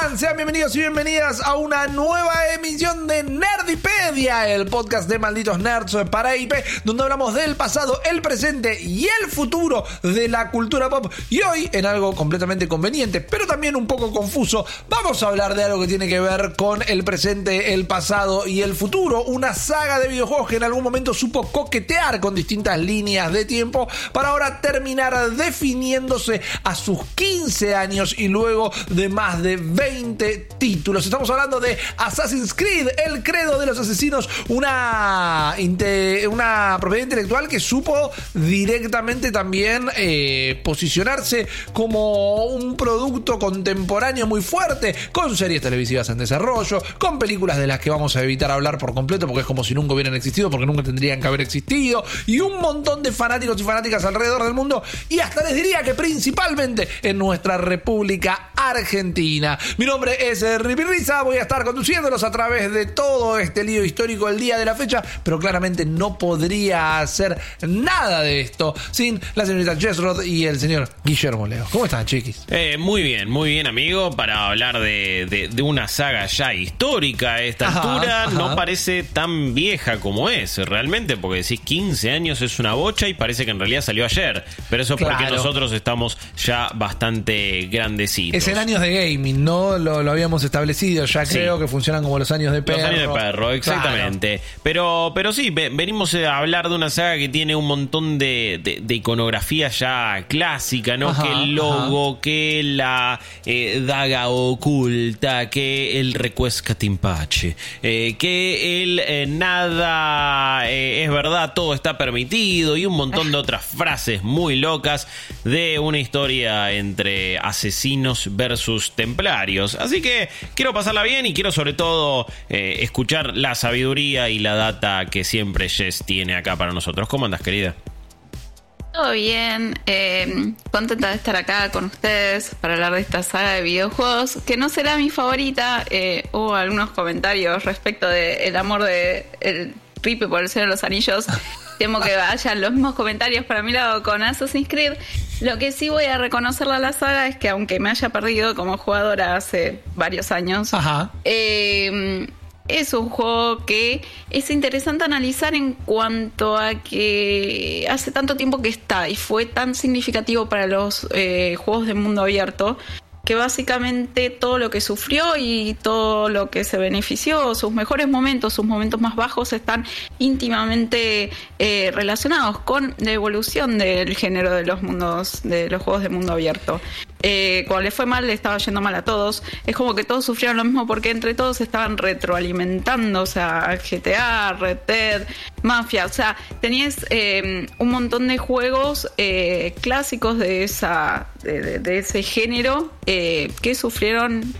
Sean bienvenidos y bienvenidas a una nueva emisión de Nerdipedia, el podcast de malditos nerds para IP, donde hablamos del pasado, el presente y el futuro de la cultura pop. Y hoy, en algo completamente conveniente, pero también un poco confuso, vamos a hablar de algo que tiene que ver con el presente, el pasado y el futuro. Una saga de videojuegos que en algún momento supo coquetear con distintas líneas de tiempo para ahora terminar definiéndose a sus 15 años y luego de más de 20 títulos. Estamos hablando de Assassin's Creed, el credo de los asesinos, una, una propiedad intelectual que supo directamente también eh, posicionarse como un producto contemporáneo muy fuerte, con series televisivas en desarrollo, con películas de las que vamos a evitar hablar por completo porque es como si nunca hubieran existido, porque nunca tendrían que haber existido, y un montón de fanáticos y fanáticas alrededor del mundo, y hasta les diría que principalmente en nuestra República Argentina. Mi nombre es eh, Ripi Riza, voy a estar conduciéndolos a través de todo este lío histórico del día de la fecha, pero claramente no podría hacer nada de esto sin la señorita Jessrod y el señor Guillermo Leo. ¿Cómo están, chiquis? Eh, muy bien, muy bien, amigo. Para hablar de, de- de una saga ya histórica a esta Ajá, altura, ajá. no parece tan vieja como es, realmente, porque decís 15 años es una bocha y parece que en realidad salió ayer. Pero eso es porque nosotros estamos ya bastante grandecitos. Es en años de gaming, ¿no? Lo, lo habíamos establecido, ya Sí. creo que funcionan como los años de perro. Los años de perro, exactamente. Pero, pero sí, ve- venimos a hablar de una saga que tiene un montón de, de- de iconografía ya clásica, ¿no? Ajá, que el logo, que la eh, daga oculta, que el recuesca timpache, eh, que el eh, nada es verdad, todo está permitido y un montón de otras frases muy locas de una historia entre asesinos versus templarios. Así que quiero pasarla bien y quiero sobre todo eh, escuchar la sabiduría y la data que siempre Jess tiene acá para nosotros. ¿Cómo andas, querida? Todo bien, eh, contenta de estar acá con ustedes para hablar de esta saga de videojuegos, que no será mi favorita. Eh, hubo algunos comentarios respecto del amor de el Pipe por el Señor de los Anillos. Temo que vayan los mismos comentarios para mi lado con Assassin's Creed. Lo que sí voy a reconocerle a la saga es que aunque me haya perdido como jugadora hace varios años, Ajá. eh, es un juego que es interesante analizar en cuanto a que hace tanto tiempo que está y fue tan significativo para los eh, juegos de mundo abierto que básicamente todo lo que sufrió y todo lo que se benefició, sus mejores momentos, sus momentos más bajos están íntimamente eh, relacionados con la evolución del género de los mundos, de los juegos de mundo abierto. Eh, cuando le fue mal, le estaba yendo mal a todos. Es como que todos sufrieron lo mismo porque entre todos estaban retroalimentando, o sea, GTA, Red Dead, Mafia, o sea, tenías eh, un montón de juegos eh, clásicos de esa de, de- ese género eh, que sufrieron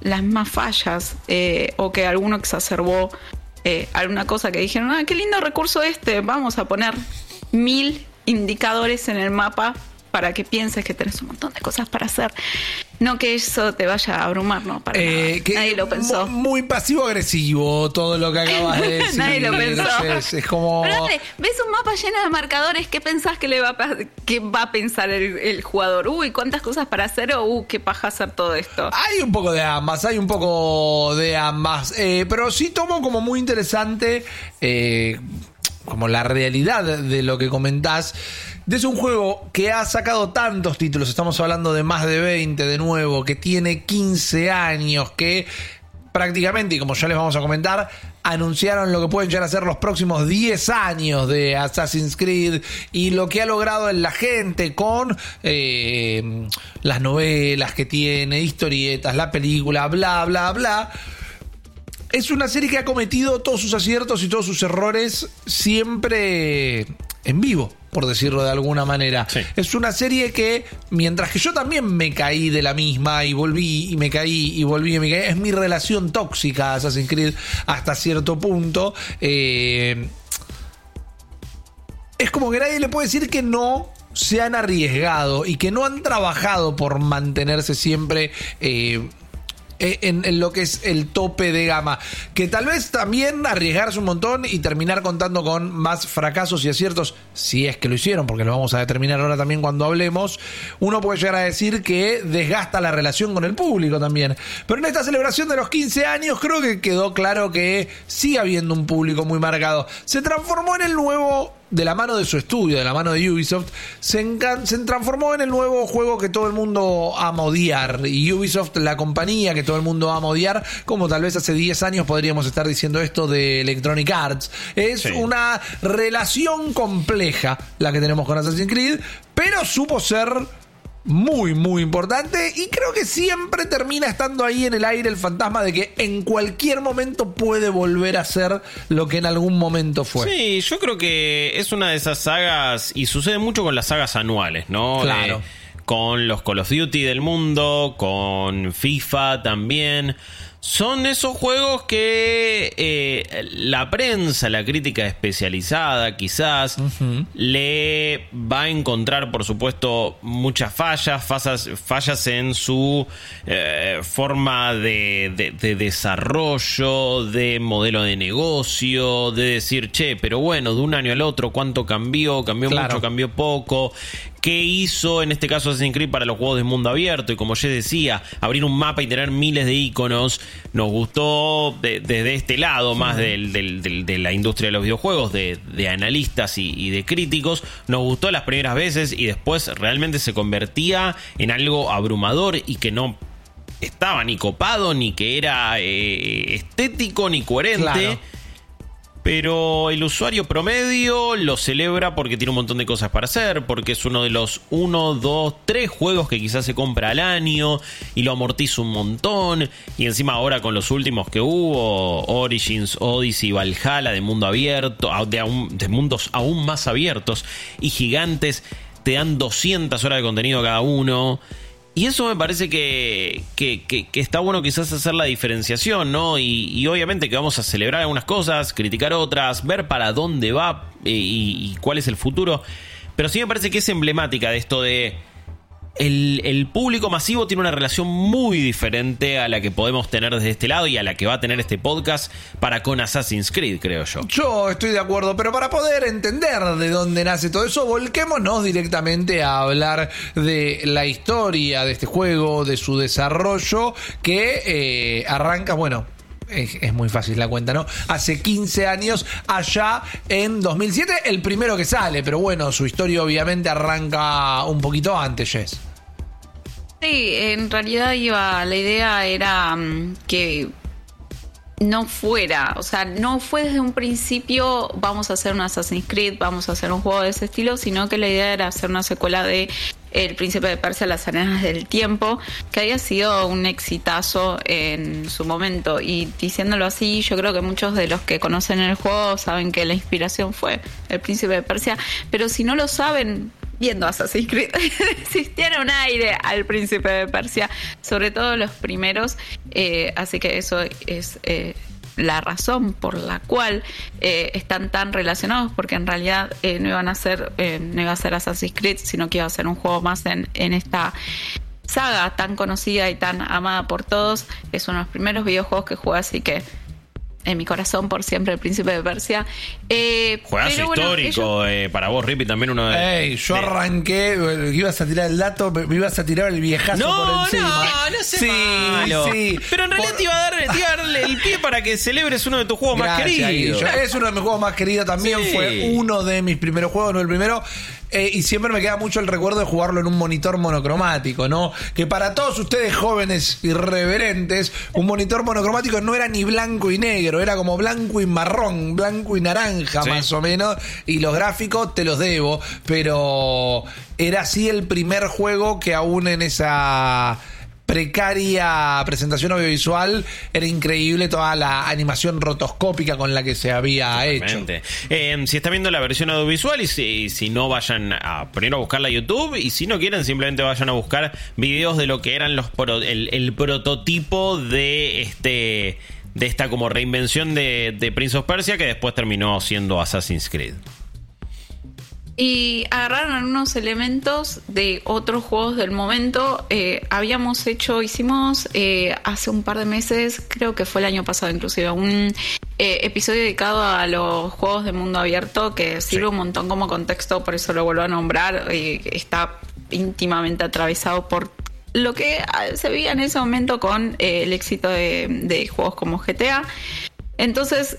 las más fallas o que alguno exacerbó alguna cosa que dijeron, ah, qué lindo recurso este, vamos a poner mil indicadores en el mapa para que pienses que tenés un montón de cosas para hacer. No que eso te vaya a abrumar, no, para Eh, nada. que Nadie lo pensó. mu- Muy pasivo-agresivo todo lo que acabas de decir. Nadie lo pensó. Jess. Es como. Pero dale, ves un mapa lleno de marcadores, ¿qué pensás que le va a, que va a pensar el, el jugador? Uy, cuántas cosas para hacer o uh, qué paja hacer todo esto. Hay un poco de ambas, hay un poco de ambas. Eh, pero sí tomo como muy interesante eh, como la realidad de lo que comentás. De es un juego que ha sacado tantos títulos, estamos hablando de más de 20 de nuevo, que tiene 15 años, que prácticamente, y como ya les vamos a comentar, anunciaron lo que pueden llegar a ser los próximos 10 años de Assassin's Creed y lo que ha logrado en la gente con eh, las novelas que tiene, historietas, la película, bla, bla, bla. Es una serie que ha cometido todos sus aciertos y todos sus errores siempre en vivo por decirlo de alguna manera. Es una serie que, mientras que yo también me caí de la misma y volví y me caí y volví y me caí, es mi relación tóxica Assassin's Creed hasta cierto punto. Eh, es como que nadie le puede decir que no se han arriesgado y que no han trabajado por mantenerse siempre eh, eh, en, lo que es el tope de gama. Que tal vez también arriesgarse un montón y terminar contando con más fracasos y aciertos, si es que lo hicieron, porque lo vamos a determinar ahora también cuando hablemos, uno puede llegar a decir que desgasta la relación con el público también. Pero en esta celebración de los 15 años creo que quedó claro que sigue habiendo un público muy marcado. Se transformó en el nuevo de la mano de su estudio, de la mano de Ubisoft, se, se, transformó en el nuevo juego que todo el mundo ama odiar. Y Ubisoft, la compañía que todo el mundo ama odiar, como tal vez hace 10 años podríamos estar diciendo esto de Electronic Arts. Es una relación compleja la que tenemos con Assassin's Creed, pero supo ser muy, muy importante y creo que siempre termina estando ahí en el aire el fantasma de que en cualquier momento puede volver a ser lo que en algún momento fue. Sí, yo creo que es una de esas sagas y sucede mucho con las sagas anuales, ¿no? Claro. Eh, con los Call of Duty del mundo, con FIFA también. Son esos juegos que eh, la prensa, la crítica especializada quizás, le va a encontrar, por supuesto, muchas fallas, fallas, fallas en su eh, forma de, desarrollo, de modelo de negocio, de decir, che, pero bueno, de un año al otro, ¿cuánto cambió? ¿Cambió mucho? ¿Cambió poco? Qué hizo en este caso Assassin's Creed para los juegos de mundo abierto y como ya decía, abrir un mapa y tener miles de iconos, nos gustó desde este lado más de la industria de los videojuegos, de, analistas y, de críticos, nos gustó las primeras veces y después realmente se convertía en algo abrumador y que no estaba ni copado, ni que era eh, estético, ni coherente. Pero el usuario promedio lo celebra porque tiene un montón de cosas para hacer, porque es uno de los 1, 2, 3 juegos que quizás se compra al año y lo amortiza un montón. Y encima ahora con los últimos que hubo, Origins, Odyssey, Valhalla de mundo abierto, de, mundos aún más abiertos y gigantes, te dan 200 horas de contenido cada uno. Y eso me parece que, que, está bueno quizás hacer la diferenciación, ¿no? Y, obviamente que vamos a celebrar algunas cosas, criticar otras, ver para dónde va eh, y cuál es el futuro. Pero sí me parece que es emblemática de esto de el, público masivo tiene una relación muy diferente a la que podemos tener desde este lado y a la que va a tener este podcast para con Assassin's Creed, creo yo. Yo estoy de acuerdo, pero para poder entender de dónde nace todo eso, volquémonos directamente a hablar de la historia de este juego, de su desarrollo, que eh, arranca, bueno, es, muy fácil la cuenta, ¿no? Hace 15 años, allá en 2007, el primero que sale, pero bueno, su historia obviamente arranca un poquito antes, Jess. Sí, en realidad iba, la idea era mm, que no fuera, o sea, no fue desde un principio vamos a hacer un Assassin's Creed, vamos a hacer un juego de ese estilo, sino que la idea era hacer una secuela de El Príncipe de Persia, Las Arenas del Tiempo, que había sido un exitazo en su momento. Y diciéndolo así, yo creo que muchos de los que conocen el juego saben que la inspiración fue El Príncipe de Persia, pero si no lo saben, viendo Assassin's Creed, existiera un aire al príncipe de Persia, sobre todo los primeros, eh, así que eso es eh, la razón por la cual eh, están tan relacionados, porque en realidad no iban a ser, no iba a ser Assassin's Creed, sino que iba a ser un juego más en, en esta saga tan conocida y tan amada por todos. Es uno de los primeros videojuegos que jugué, así que en mi corazón por siempre el príncipe de Persia. Eh, Juegazo histórico eh, para vos, Rippy, también uno de. Ey, yo arranqué, ibas a tirar el dato, me ibas a tirar el viejazo por encima. No, no sé sí, Sí. Pero en realidad te, iba a dar, darle el pie para que celebres uno de tus juegos más queridos. es uno de mis juegos más queridos también, fue uno de mis primeros juegos, no el primero. Eh, y siempre me queda mucho el recuerdo de jugarlo en un monitor monocromático, ¿no? Que para todos ustedes jóvenes irreverentes, un monitor monocromático no era ni blanco y negro, era como blanco y marrón, blanco y naranja más o menos, y los gráficos te los debo, pero era así el primer juego que aún en esa precaria presentación audiovisual, era increíble toda la animación rotoscópica con la que se había hecho. Eh, si está viendo la versión audiovisual y si, no vayan a primero a buscarla a YouTube y si no quieren simplemente vayan a buscar videos de lo que eran los el, el prototipo de este de esta como reinvención de, de Prince of Persia que después terminó siendo Assassin's Creed. Y agarraron algunos elementos de otros juegos del momento. Eh, habíamos hecho, hicimos eh, hace un par de meses, creo que fue el año pasado inclusive, un eh, episodio dedicado a los juegos de mundo abierto que sirve un montón como contexto, por eso lo vuelvo a nombrar. está íntimamente atravesado por lo que ah, se veía en ese momento con el éxito de, de, juegos como GTA. Entonces,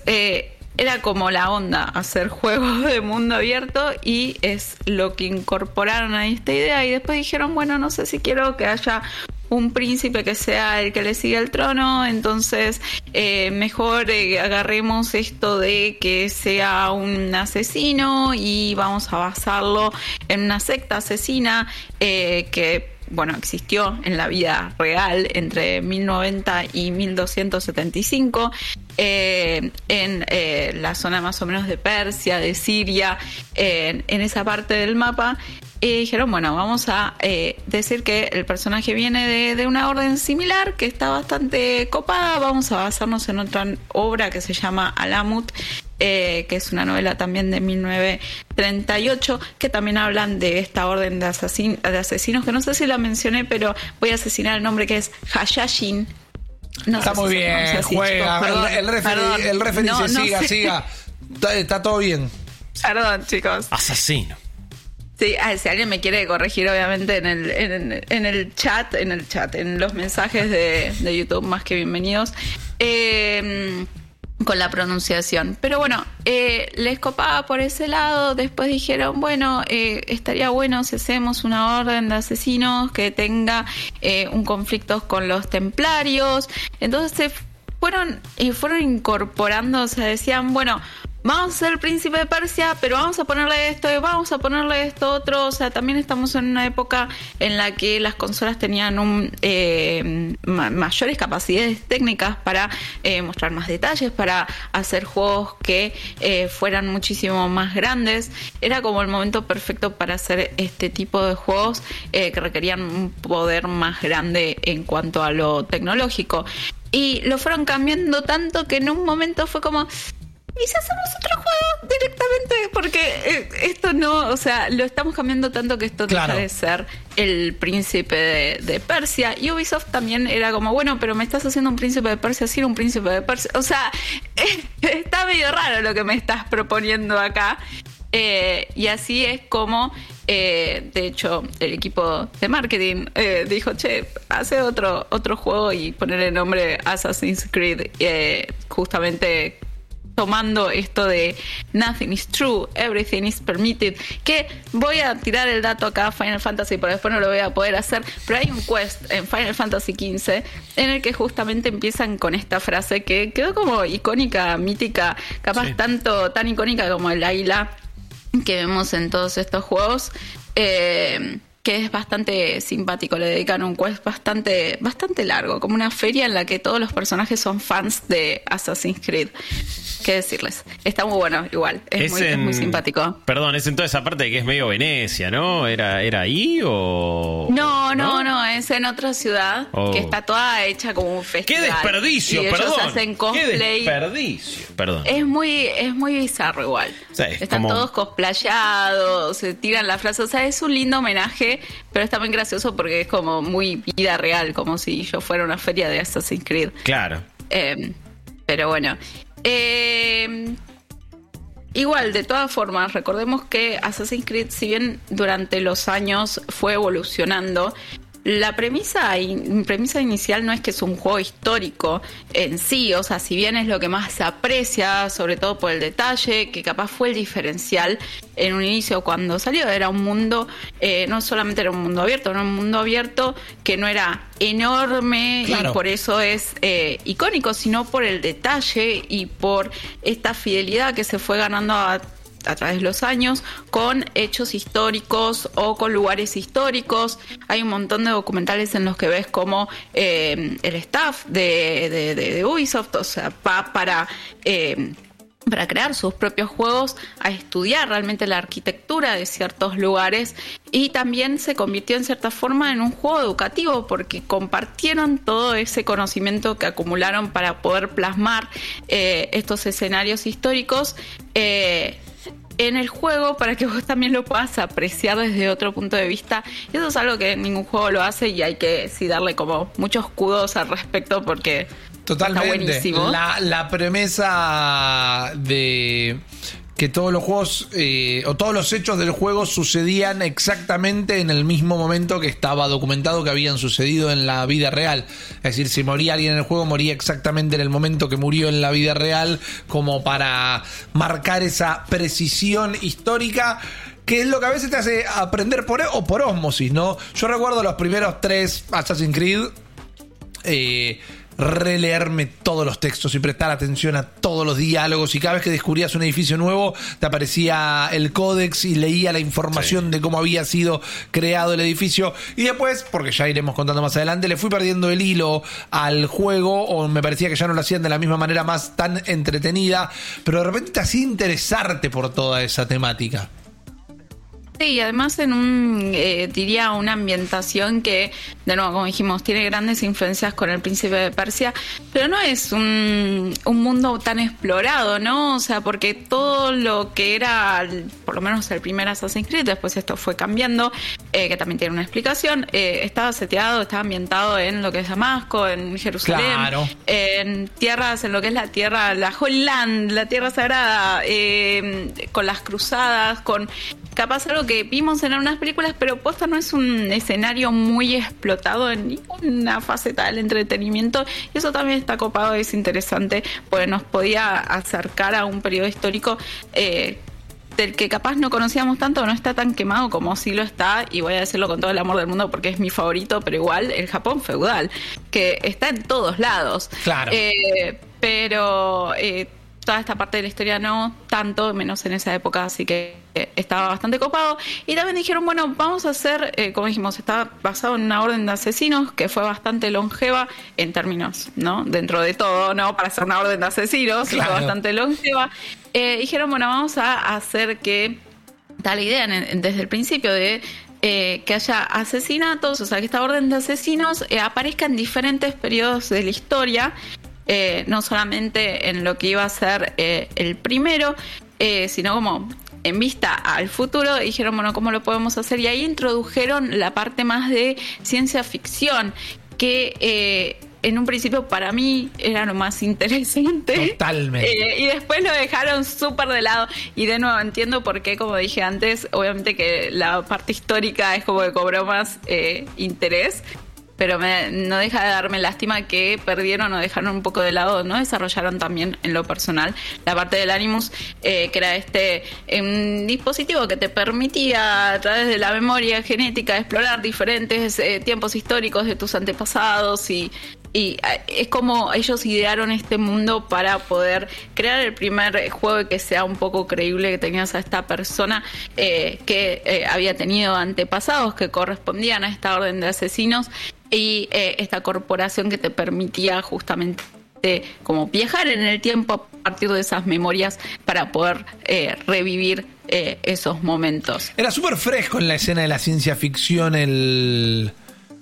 era como la onda hacer juegos de mundo abierto y es lo que incorporaron a esta idea. Y después dijeron, bueno, no sé si quiero que haya un príncipe que sea el que le siga el trono, entonces eh, mejor eh, agarremos esto de que sea un asesino y vamos a basarlo en una secta asesina eh, que bueno, existió en la vida real entre 1090 y 1275 eh, en eh, la zona más o menos de Persia, de Siria, en esa parte del mapa. Y dijeron, bueno, vamos a eh, decir que el personaje viene de, de, una orden similar, que está bastante copada. Vamos a basarnos en otra obra que se llama Alamut, que es una novela también de 1938, que también hablan de esta orden de, de asesinos, que no sé si la mencioné, pero voy a asesinar el nombre que es Hayashin está muy bien, juega. el, referee, el siga, siga. Está, todo bien. Perdón, chicos. Asesino. Sí, si alguien me quiere corregir, obviamente, en el, en, el chat, en el chat, en los mensajes de, de YouTube, más que bienvenidos. Eh, con la pronunciación. Pero bueno, eh, les copaba por ese lado. Después dijeron, bueno, eh, estaría bueno si hacemos una orden de asesinos que tenga eh, un conflicto con los templarios. Entonces fueron, fueron incorporando, o sea, decían, bueno, vamos a ser el príncipe de Persia, pero vamos a ponerle esto y vamos a ponerle esto otro. O sea, también estamos en una época en la que las consolas tenían eh, mayores capacidades técnicas para eh, mostrar más detalles, para hacer juegos que eh, fueran muchísimo más grandes. Era como el momento perfecto para hacer este tipo de juegos que requerían un poder más grande en cuanto a lo tecnológico. Y lo fueron cambiando tanto que en un momento fue como, ¿Y si hacemos otro juego directamente? Porque eh, esto no, o sea, lo estamos cambiando tanto que esto deja de ser el príncipe de, Persia. Y Ubisoft también era como, bueno, pero me estás haciendo un príncipe de Persia, sí, un príncipe de Persia. O sea, está medio raro lo que me estás proponiendo acá. Eh, y así es como, eh, de hecho, el equipo de marketing dijo, che, hace otro, otro juego y poner el nombre Assassin's Creed, justamente tomando esto de nothing is true, everything is permitted, que voy a tirar el dato acá a Final Fantasy, pero después no lo voy a poder hacer, pero hay un quest en Final Fantasy XV en el que justamente empiezan con esta frase que quedó como icónica, mítica, capaz tanto, tan icónica como el águila que vemos en todos estos juegos. Eh, que es bastante simpático. Le dedican un quest bastante, bastante largo, como una feria en la que todos los personajes son fans de Assassin's Creed. ¿Qué decirles? Está muy bueno, igual. Es, muy, simpático. Perdón, es en toda esa parte de que es medio Venecia, ¿no? ¿Era, era ahí o.? No, no, no, es en otra ciudad que oh. está toda hecha como un festival. ¡Qué desperdicio! Y perdón. hacen cosplay. ¡Qué desperdicio! Perdón. Es muy, es muy bizarro, igual. Están todos cosplayados, se tiran la frase. O sea, es un lindo homenaje, pero está muy gracioso porque es como muy vida real, como si yo fuera una feria de Assassin's Creed. Claro. Eh, pero bueno, eh, igual, de todas formas, recordemos que Assassin's Creed, si bien durante los años fue evolucionando, la premisa, premisa inicial no es que es un juego histórico en sí, o sea, si bien es lo que más se aprecia, sobre todo por el detalle, que capaz fue el diferencial en un inicio cuando salió, era un mundo, eh, no solamente era un mundo abierto, era un mundo abierto que no era enorme y por eso es eh, icónico, sino por el detalle y por esta fidelidad que se fue ganando a a través de los años con hechos históricos o con lugares históricos. Hay un montón de documentales en los que ves como eh, el staff de, de, Ubisoft, o sea, va para... Eh, para crear sus propios juegos, a estudiar realmente la arquitectura de ciertos lugares y también se convirtió en cierta forma en un juego educativo porque compartieron todo ese conocimiento que acumularon para poder plasmar eh, estos escenarios históricos. Eh, en el juego para que vos también lo puedas apreciar desde otro punto de vista. Y eso es algo que ningún juego lo hace y hay que sí darle como muchos escudos al respecto porque Totalmente. La, la premisa de que todos los juegos eh, o todos los hechos del juego sucedían exactamente en el mismo momento que estaba documentado que habían sucedido en la vida real. Es decir, si moría alguien en el juego, moría exactamente en el momento que murió en la vida real, como para marcar esa precisión histórica que es lo que a veces te hace aprender por o por osmosis, ¿no? Yo recuerdo los primeros tres Assassin's Creed. Eh, releerme todos los textos y prestar atención a todos los diálogos. Y cada vez que descubrías un edificio nuevo te aparecía el códex y leía la información de cómo había sido creado el edificio. Y después, porque ya iremos contando más adelante, le fui perdiendo el hilo al juego o me parecía que ya no lo hacían de la misma manera más tan entretenida, pero de repente te hacía interesarte por toda esa temática. Sí, y además en un, eh, diría, una ambientación que, de nuevo, como dijimos, tiene grandes influencias con el príncipe de Persia, pero no es un, un mundo tan explorado, ¿no? O sea, porque todo lo que era, por lo menos el primer Assassin's Creed, después esto fue cambiando, eh, que también tiene una explicación, eh, estaba seteado, estaba ambientado en lo que es Damasco, en Jerusalén, en tierras, en lo que es la tierra, la Holy Land, la tierra sagrada, con las cruzadas, con capaz algo que vimos en algunas películas, pero posta no es un escenario muy explotado en ninguna faceta del entretenimiento. Y eso también está copado, es interesante, porque nos podía acercar a un periodo histórico. Eh, del que capaz no conocíamos tanto, no está tan quemado como sí lo está, y voy a decirlo con todo el amor del mundo porque es mi favorito, pero igual el Japón feudal, que está en todos lados. Claro. Eh, pero eh, toda esta parte de la historia no tanto, menos en esa época, así que estaba bastante copado. Y también dijeron, bueno, vamos a hacer, eh, como dijimos, está basado en una orden de asesinos que fue bastante longeva en términos, ¿no? Dentro de todo, ¿no? Para ser una orden de asesinos, fue bastante longeva. Eh, dijeron, bueno, vamos a hacer que, tal idea desde el principio de que haya asesinatos, o sea, que esta orden de asesinos aparezca en diferentes periodos de la historia eh, no solamente en lo que iba a ser eh, el primero, eh, sino como en vista al futuro, dijeron, bueno, ¿cómo lo podemos hacer? Y ahí introdujeron la parte más de ciencia ficción, que en un principio para mí era lo más interesante. Totalmente. y después lo dejaron súper de lado. Y de nuevo entiendo por qué, como dije antes, obviamente que la parte histórica es como que cobró más interés pero no deja de darme lástima que perdieron o dejaron un poco de lado, no desarrollaron también en lo personal la parte del Animus, eh, que era este un dispositivo que te permitía a través de la memoria genética explorar diferentes eh, tiempos históricos de tus antepasados y, y eh, es como ellos idearon este mundo para poder crear el primer juego que sea un poco creíble que tenías a esta persona que había tenido antepasados que correspondían a esta orden de asesinos y eh, esta corporación que te permitía justamente como viajar en el tiempo a partir de esas memorias para poder eh, revivir eh, esos momentos. Era súper fresco en la escena de la ciencia ficción el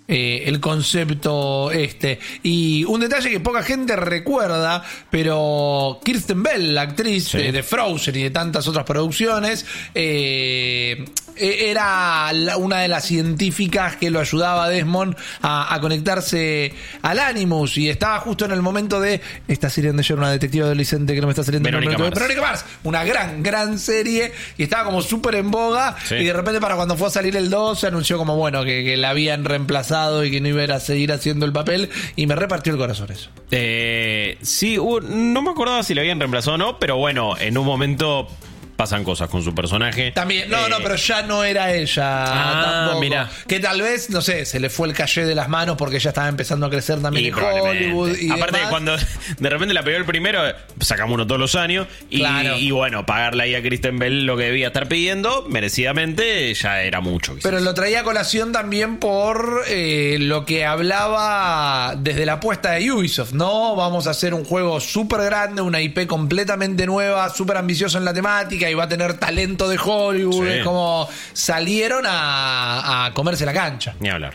eh, el concepto este. Y un detalle que poca gente recuerda, pero Kirsten Bell, la actriz de, Frozen y de tantas otras producciones, eh, e-, era una de las científicas que lo ayudaba a Desmond a, conectarse al Animus y estaba justo en el momento de esta serie donde yo una detective adolescente que no me está saliendo Verónica Mars. Verónica Mars, una gran, gran serie y estaba como súper en boga y de repente para cuando fue a salir el 2 se anunció como bueno que la habían reemplazado y que no iba a seguir haciendo el papel y me repartió el corazón eso. Eh, sí, no me acordaba si lo habían reemplazado o no, pero bueno, en un momento pasan cosas con su personaje. También, no, Eh, no, pero ya no era ella Ah, tampoco. mirá. Que tal vez, no sé, se le fue el calle de las manos porque ya estaba empezando a crecer también Y en. Hollywood. Y Aparte, demás. cuando de repente la pegó el primero, sacamos uno todos los años. Y, Claro. y bueno, pagarle ahí a Kristen Bell lo que debía estar pidiendo, merecidamente, ya era mucho. quizás. Pero lo traía a colación también por eh, lo que hablaba desde la apuesta de Ubisoft, ¿no? Vamos a hacer un juego súper grande, una IP completamente nueva, súper ambiciosa en la temática y va a tener talento de Hollywood. Sí. Es como salieron a, a comerse la cancha. Ni hablar.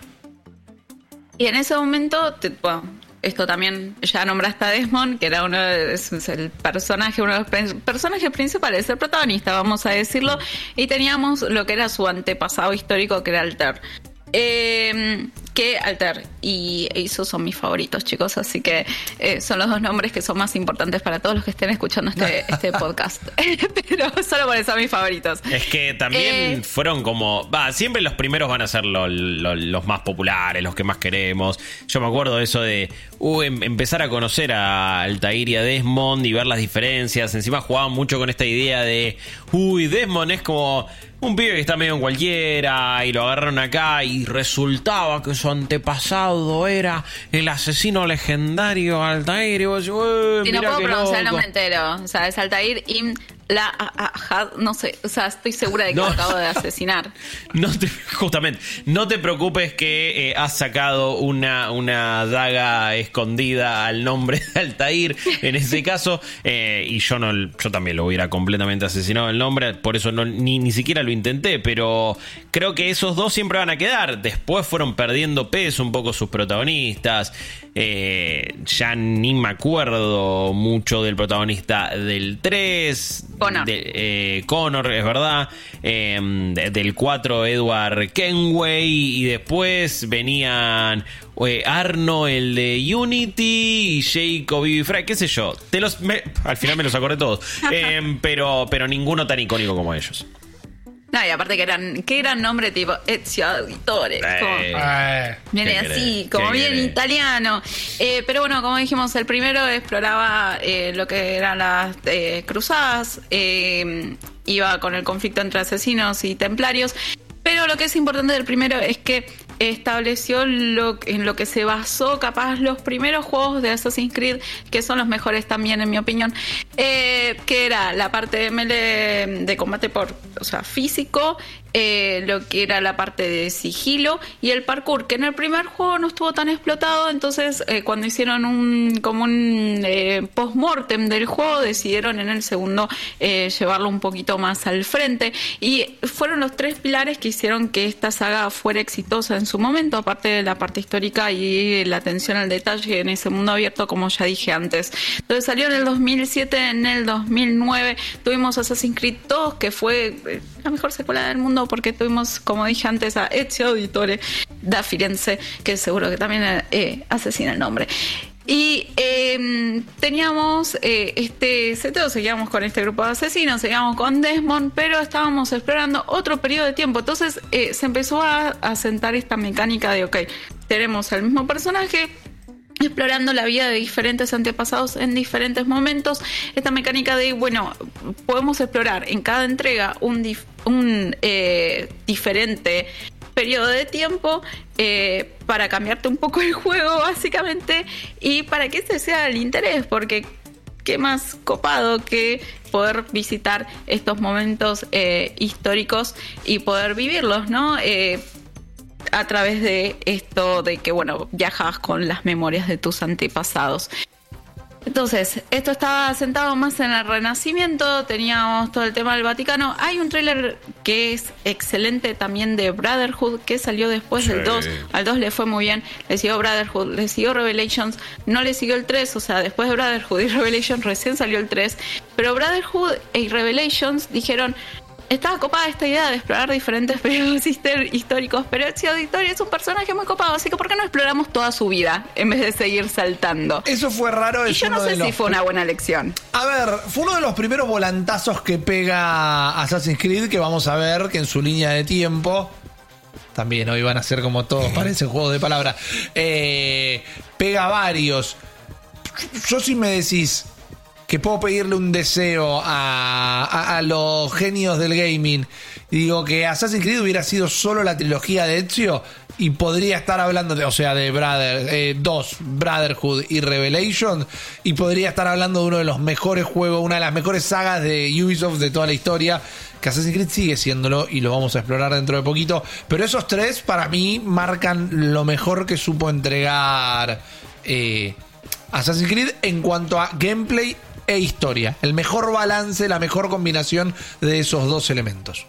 Y en ese momento, te- bueno, esto también ya nombraste a Desmond, que era uno de, es- es el personaje, uno de los pe- personajes principales, el protagonista, vamos a decirlo, y teníamos lo que era su antepasado histórico, que era Alter. Eh, que Alter y Eizo son mis favoritos, chicos, así que eh, son los dos nombres que son más importantes para todos los que estén escuchando este, este podcast. Pero solo por eso mis favoritos. Es que también Eh, fueron como. Va, siempre los primeros van a ser lo- lo- los más populares, los que más queremos. Yo me acuerdo de eso de uh, em- empezar a conocer a Altair y a Desmond y ver las diferencias. Encima jugaban mucho con esta idea de. Uy, Desmond es como. Un pibe que está medio en cualquiera y lo agarraron acá y resultaba que su antepasado era el asesino legendario Altair. Y vos decís, "Ué, Y no puedo pronunciar el loco". nombre entero. O sea, es Altair Im La Ahad, no sé. O sea, estoy segura de que No. lo acabo de asesinar. No te, justamente, no te preocupes que eh, has sacado una, una daga escondida al nombre de Altair en ese caso, eh, y yo no yo también lo hubiera completamente asesinado el nombre, por eso no, ni, ni siquiera lo intenté, pero creo que esos dos siempre van a quedar. Después fueron perdiendo peso un poco sus protagonistas. eh, ya ni me acuerdo mucho del protagonista del 3. Connor. de- eh, Connor, es verdad. eh, de- del 4, Edward Kenway. Y después venían eh, Arno, el de Unity. Y Jacob y Fry, qué sé yo. Te los, me- al final me los acordé todos. Eh, pero, pero ninguno tan icónico como ellos. No, y aparte que eran, qué gran nombre tipo Ezio Auditore. como- Eh, Viene ¿qué así, querés? como ¿Qué bien querés? italiano. Eh, pero bueno, como dijimos, el primero exploraba eh, lo que eran las cruzadas, iba con el conflicto entre asesinos y templarios. Pero lo que es importante del primero es que estableció lo, en lo que se basó capaz los primeros juegos de Assassin's Creed, que son los mejores también en mi opinión, eh, que era la parte de melee de combate por, o sea, físico, eh, lo que era la parte de sigilo y el parkour, que en el primer juego no estuvo tan explotado, entonces eh, cuando hicieron un como un eh, post-mortem del juego decidieron en el segundo llevarlo un poquito más al frente y fueron los tres pilares que hicieron que esta saga fuera exitosa en su momento, aparte de la parte histórica y la atención al detalle en ese mundo abierto, como ya dije antes. Entonces salió en el 2007, en el 2009 tuvimos Assassin's Creed 2, que fue la mejor secuela del mundo porque tuvimos, como dije antes, a Ezio Auditore da Firenze, que seguro que también eh, asesina el nombre. Y eh, teníamos eh, este seteo, seguíamos con este grupo de asesinos, seguíamos con Desmond, pero estábamos explorando otro periodo de tiempo. Entonces eh, se empezó a, a sentar esta mecánica de, ok, tenemos al mismo personaje, explorando la vida de diferentes antepasados en diferentes momentos. Esta mecánica de, bueno, podemos explorar en cada entrega un, dif- un eh, diferente periodo de tiempo eh, para cambiarte un poco el juego básicamente y para que ese sea el interés porque qué más copado que poder visitar estos momentos eh, históricos y poder vivirlos, ¿no? A través de esto de que, bueno, viajas con las memorias de tus antepasados. Entonces, esto estaba sentado más en el Renacimiento, teníamos todo el tema del Vaticano. Hay un tráiler que es excelente también de Brotherhood, que salió después Sí. del 2. Al 2 le fue muy bien, le siguió Brotherhood, le siguió Revelations, no le siguió el 3, o sea, después de Brotherhood y Revelations recién salió el 3. Pero Brotherhood y Revelations dijeron, estaba copada esta idea de explorar diferentes periodos históricos, pero Ezio Auditore es un personaje muy copado, así que ¿por qué no exploramos toda su vida en vez de seguir saltando? eso fue raro. Y yo no sé si los- fue una buena elección. A ver, fue uno de los primeros volantazos que pega Assassin's Creed que vamos a ver que en su línea de tiempo. También hoy van a ser como todos, parece juego de palabras. eh, pega varios. Yo si me decís, que puedo pedirle un deseo a, a, los genios del gaming digo que Assassin's Creed hubiera sido solo la trilogía de Ezio y podría estar hablando de, o sea, de Brother, 2, eh, Brotherhood y Revelation y podría estar hablando de uno de los mejores juegos, una de las mejores sagas de Ubisoft de toda la historia que Assassin's Creed sigue siéndolo y lo vamos a explorar dentro de poquito. Pero esos tres para mí marcan lo mejor que supo entregar eh, Assassin's Creed en cuanto a gameplay e historia. El mejor balance, la mejor combinación de esos dos elementos.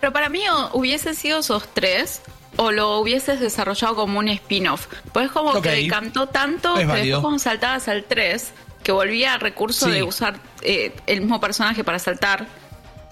Pero para mí hubiese sido esos tres o lo hubieses desarrollado como un spin-off. Pues como que cantó tanto que después cuando saltabas al 3, que volvía al recurso de usar eh, el mismo personaje para saltar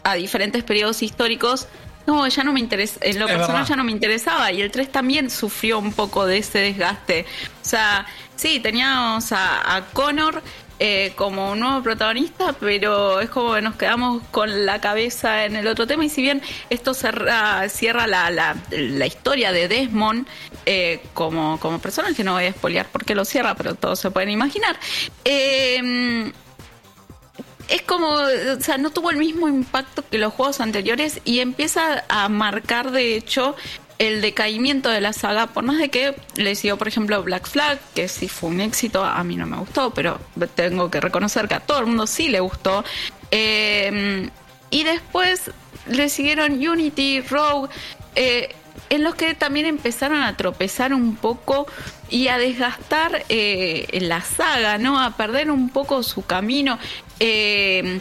a diferentes periodos históricos, no, ya no me interesa, en lo personal ya no me interesaba y el 3 también sufrió un poco de ese desgaste. O sea, sí, teníamos a, a Connor eh, como un nuevo protagonista, pero es como que nos quedamos con la cabeza en el otro tema. Y si bien esto cierra, cierra la, la, historia de Desmond eh, como, como personaje, no voy a espolear porque lo cierra, pero todos se pueden imaginar. Eh, es como, o sea, no tuvo el mismo impacto que los juegos anteriores y empieza a marcar, de hecho, el decaimiento de la saga, por más de que le siguió, por ejemplo, Black Flag, que sí fue un éxito, a mí no me gustó, pero tengo que reconocer que a todo el mundo sí le gustó. Eh, y después le siguieron Unity, Rogue, eh, en los que también empezaron a tropezar un poco y a desgastar eh, la saga, ¿no? A perder un poco su camino. Eh,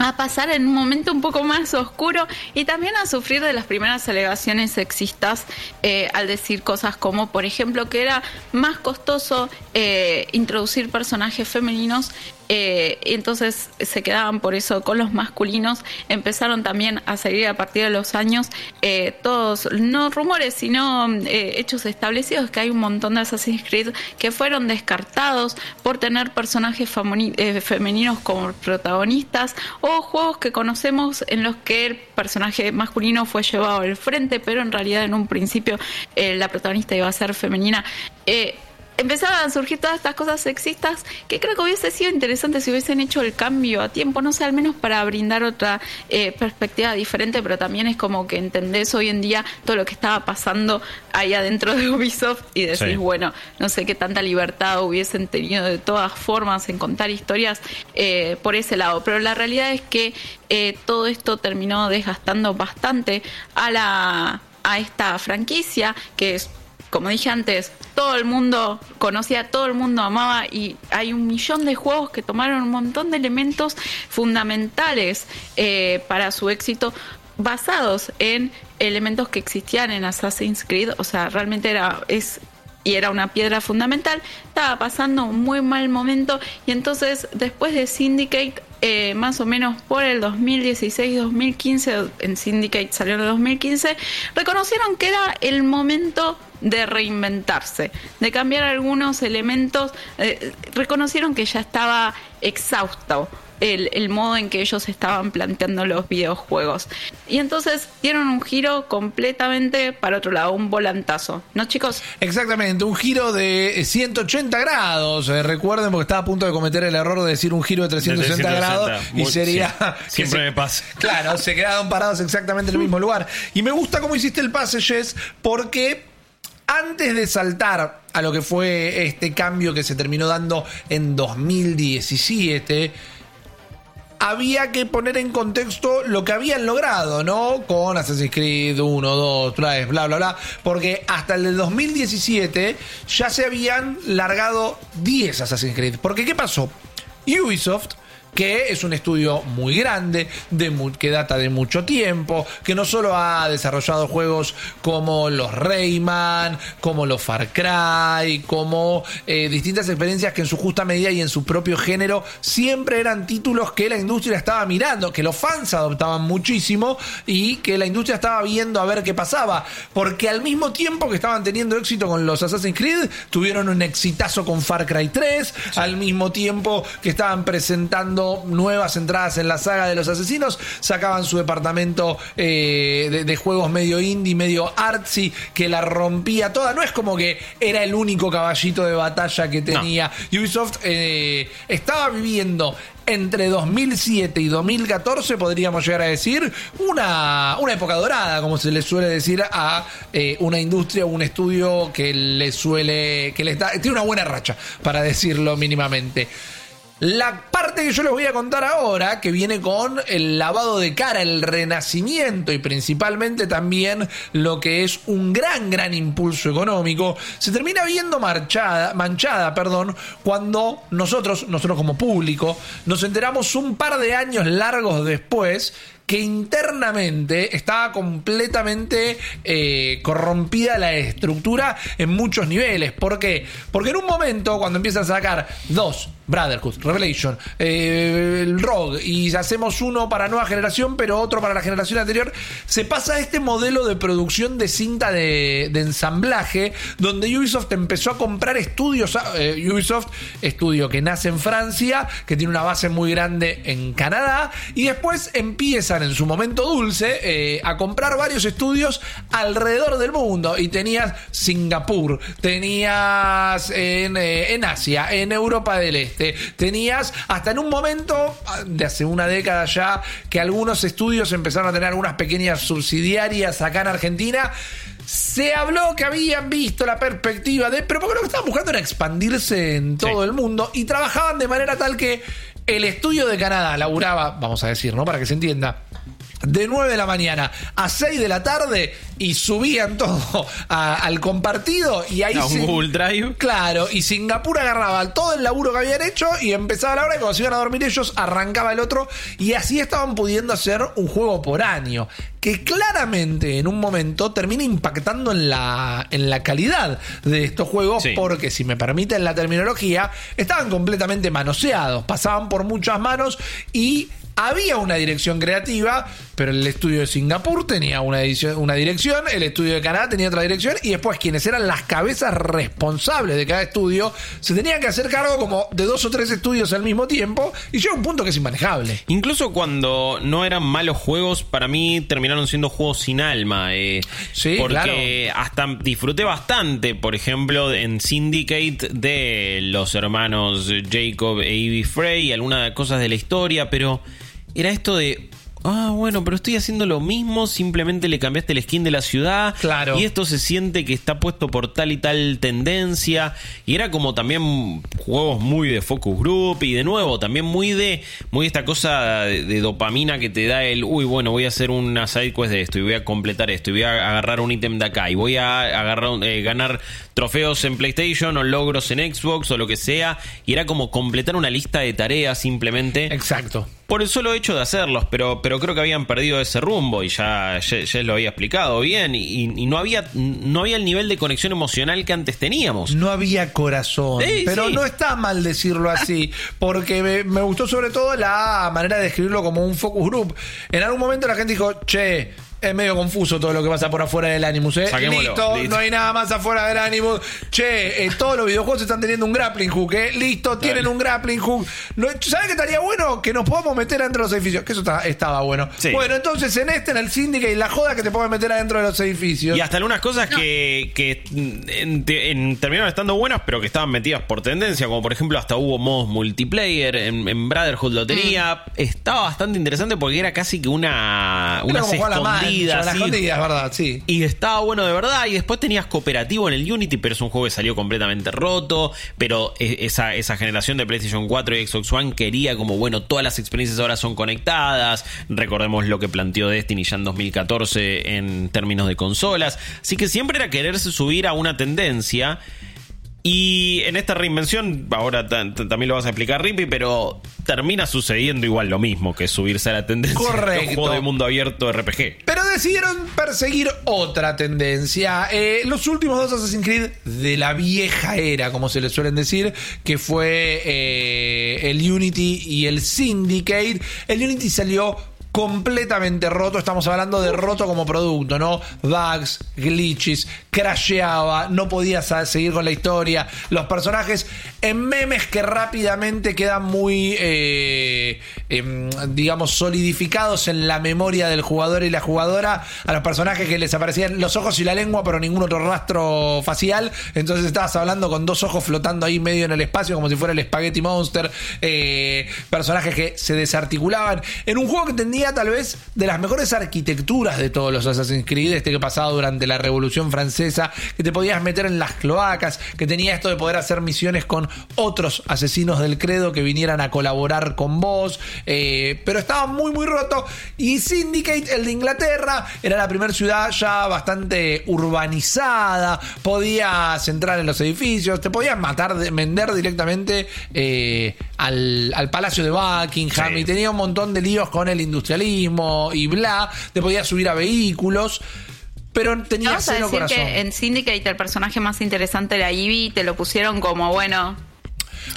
a pasar en un momento un poco más oscuro y también a sufrir de las primeras alegaciones sexistas eh, al decir cosas como, por ejemplo, que era más costoso eh, introducir personajes femeninos eh, entonces se quedaban por eso con los masculinos. Empezaron también a salir a partir de los años eh, todos, no rumores, sino eh, hechos establecidos, que hay un montón de Assassin's Creed que fueron descartados por tener personajes femeninos como protagonistas o juegos que conocemos en los que el personaje masculino fue llevado al frente, pero en realidad en un principio la protagonista iba a ser femenina empezaban a surgir todas estas cosas sexistas que creo que hubiese sido interesante si hubiesen hecho el cambio a tiempo, no sé, al menos para brindar otra eh, perspectiva diferente, pero también es como que entendés hoy en día todo lo que estaba pasando ahí adentro de Ubisoft y decís, bueno, no sé qué tanta libertad hubiesen tenido de todas formas en contar historias eh, por ese lado, pero la realidad es que eh, todo esto terminó desgastando bastante a la a esta franquicia que es como dije antes, todo el mundo conocía, todo el mundo amaba y hay un millón de juegos que tomaron un montón de elementos fundamentales eh, para su éxito basados en elementos que existían en Assassin's Creed, o sea, realmente era es y era una piedra fundamental, estaba pasando un muy mal momento y entonces después de Syndicate, eh, más o menos por el 2016-2015, en Syndicate salió en el 2015, reconocieron que era el momento de reinventarse, de cambiar algunos elementos, eh, reconocieron que ya estaba exhausto el, modo en que ellos estaban planteando los videojuegos. Y entonces dieron un giro completamente para otro lado, un volantazo, ¿no chicos? Exactamente, un giro de 180 grados. Eh, recuerden porque estaba a punto de cometer el error de decir un giro de 360, grados y sería... siempre me pasa. Claro, se quedaron parados exactamente en el mismo lugar. Y me gusta cómo hiciste el pase, Jess, porque antes de saltar a lo que fue este cambio que se terminó dando en 2017, había que poner en contexto lo que habían logrado, ¿no? Con Assassin's Creed 1, 2, 3, bla, bla, bla. Porque hasta el del 2017 ya se habían largado 10 Assassin's Creed. Porque ¿qué pasó? Ubisoft que es un estudio muy grande, de que data de mucho tiempo, que no solo ha desarrollado juegos como los Rayman, como los Far Cry, como eh, distintas experiencias que en su justa medida y en su propio género siempre eran títulos que la industria estaba mirando, que los fans adoptaban muchísimo y que la industria estaba viendo a ver qué pasaba, porque al mismo tiempo que estaban teniendo éxito con los Assassin's Creed, tuvieron un exitazo con Far Cry 3, al mismo tiempo que estaban presentando nuevas entradas en la saga de los asesinos, sacaban su departamento eh, de, juegos medio indie, medio artsy, que la rompía toda. No es como que era el único caballito de batalla que tenía. Ubisoft eh, estaba viviendo entre 2007 y 2014, podríamos llegar a decir, una, una época dorada, como se le suele decir a eh, una industria o un estudio que le suele, que le da, tiene una buena racha, para decirlo mínimamente. La parte que yo les voy a contar ahora, que viene con el lavado de cara, el renacimiento y principalmente también lo que es un gran, gran impulso económico, se termina viendo marchada, manchada perdón, cuando nosotros, nosotros como público, nos enteramos un par de años largos después que internamente estaba completamente eh, corrompida la estructura en muchos niveles. ¿Por qué? Porque en un momento, cuando empiezan a sacar dos, Brotherhood, Revelation, eh, el Rogue, y hacemos uno para nueva generación, pero otro para la generación anterior, se pasa a este modelo de producción de cinta de, ensamblaje, donde Ubisoft empezó a comprar estudios, eh, Ubisoft, estudio que nace en Francia, que tiene una base muy grande en Canadá, y después empiezan en su momento dulce eh, a comprar varios estudios alrededor del mundo. Y tenías Singapur, tenías en, eh, en Asia, en Europa del Este, tenías hasta en un momento de hace una década ya que algunos estudios empezaron a tener algunas pequeñas subsidiarias acá en Argentina se habló que habían visto la perspectiva de, pero porque lo que estaban buscando era expandirse en todo el mundo y trabajaban de manera tal que el estudio de Canadá laburaba, vamos a decir, ¿no? Para que se entienda, de 9 de la mañana a 6 de la tarde y subían todo al compartido y ahí a un Google Drive. Claro y Singapur agarraba todo el laburo que habían hecho y empezaba la hora y cuando se iban a dormir ellos arrancaba el otro y así estaban pudiendo hacer un juego por año que claramente en un momento termina impactando en la, en la calidad de estos juegos porque si me permiten la terminología estaban completamente manoseados pasaban por muchas manos y había una dirección creativa, pero el estudio de Singapur tenía una, una dirección, el estudio de Canadá tenía otra dirección, y después quienes eran las cabezas responsables de cada estudio se tenían que hacer cargo como de dos o tres estudios al mismo tiempo, y llega un punto que es inmanejable. Incluso cuando no eran malos juegos, para mí terminaron siendo juegos sin alma. Eh, sí, porque hasta disfruté bastante, por ejemplo, en Syndicate de los hermanos Jacob e Ivy Frey, algunas cosas de la historia, pero era esto de Ah, bueno, pero estoy haciendo lo mismo, simplemente le cambiaste el skin de la ciudad. Claro. Y esto se siente que está puesto por tal y tal tendencia. Y era como también juegos muy de focus group. Y de nuevo, también muy de. Muy esta cosa de, dopamina que te da el. Uy, bueno, voy a hacer una side quest de esto. Y voy a completar esto. Y voy a agarrar un ítem de acá. Y voy a agarrar eh, ganar trofeos en PlayStation. O logros en Xbox. O lo que sea. Y era como completar una lista de tareas simplemente. Exacto por el solo hecho de hacerlos, pero, pero creo que habían perdido ese rumbo y ya, ya, lo había explicado bien y, no, había, no había el nivel de conexión emocional que antes teníamos. No había corazón, pero no está mal decirlo así, porque me, me, gustó sobre todo la manera de describirlo como un focus group. En algún momento la gente dijo, che, es medio confuso todo lo que pasa por afuera del Animus, ¿eh? Listo, no hay nada más afuera del Animus. Che, eh, todos los videojuegos están teniendo un grappling hook, ¿eh? Listo, tienen un grappling hook. ¿Sabes qué estaría bueno? Que nos podamos meter adentro de los edificios. Que eso estaba bueno. Bueno, entonces en este, en el Syndicate, la joda que te puedes meter adentro de los edificios. Y hasta algunas cosas que, que terminaron estando buenas, pero que estaban metidas por tendencia, como por ejemplo hasta hubo modos multiplayer en, Brotherhood Lotería. Mm. Estaba bastante interesante porque era casi que una, una verdad, sí. Y estaba bueno de verdad. Y después tenías cooperativo en el Unity, pero es un juego que salió completamente roto. Pero e, esa, esa generación de PlayStation 4 y Xbox One quería como, bueno, todas las experiencias ahora son conectadas. Recordemos lo que planteó Destiny ya en 2014 en términos de consolas. Así que siempre era quererse subir a una tendencia. Y en esta reinvención, ahora también lo vas a explicar, Rippy, pero termina sucediendo igual lo mismo que subirse a la tendencia Correcto. de juego de mundo abierto RPG. Pero decidieron perseguir otra tendencia. Eh, los últimos dos Assassin's Creed de la vieja era, como se les suelen decir, que fue eh, el Unity y el Syndicate. El Unity salió completamente roto. Estamos hablando de roto como producto, ¿no? Bugs, glitches, crasheaba, no podías seguir con la historia. Los personajes en memes que rápidamente quedan muy, eh, em, digamos, solidificados en la memoria del jugador y la jugadora. A los personajes que les aparecían los ojos y la lengua, pero ningún otro rastro facial. Entonces estabas hablando con dos ojos flotando ahí medio en el espacio, como si fuera el Spaghetti Monster. Eh, personajes que se desarticulaban. En un juego que tenía tal vez de las mejores arquitecturas de todos los Assassin's Creed, este que pasaba durante la Revolución Francesa, que te podías meter en las cloacas, que tenía esto de poder hacer misiones con otros asesinos del credo que vinieran a colaborar con vos, eh, pero estaba muy muy roto. Y Syndicate, el de Inglaterra, era la primera ciudad ya bastante urbanizada, podías entrar en los edificios, te podías matar, vender directamente eh, al, Palacio de Buckingham y tenía un montón de líos con el industrialismo y bla, te podías subir a vehículos. Pero tenía Vamos cero a decir que en Syndicate el personaje más interesante era Ivy, te lo pusieron como, bueno,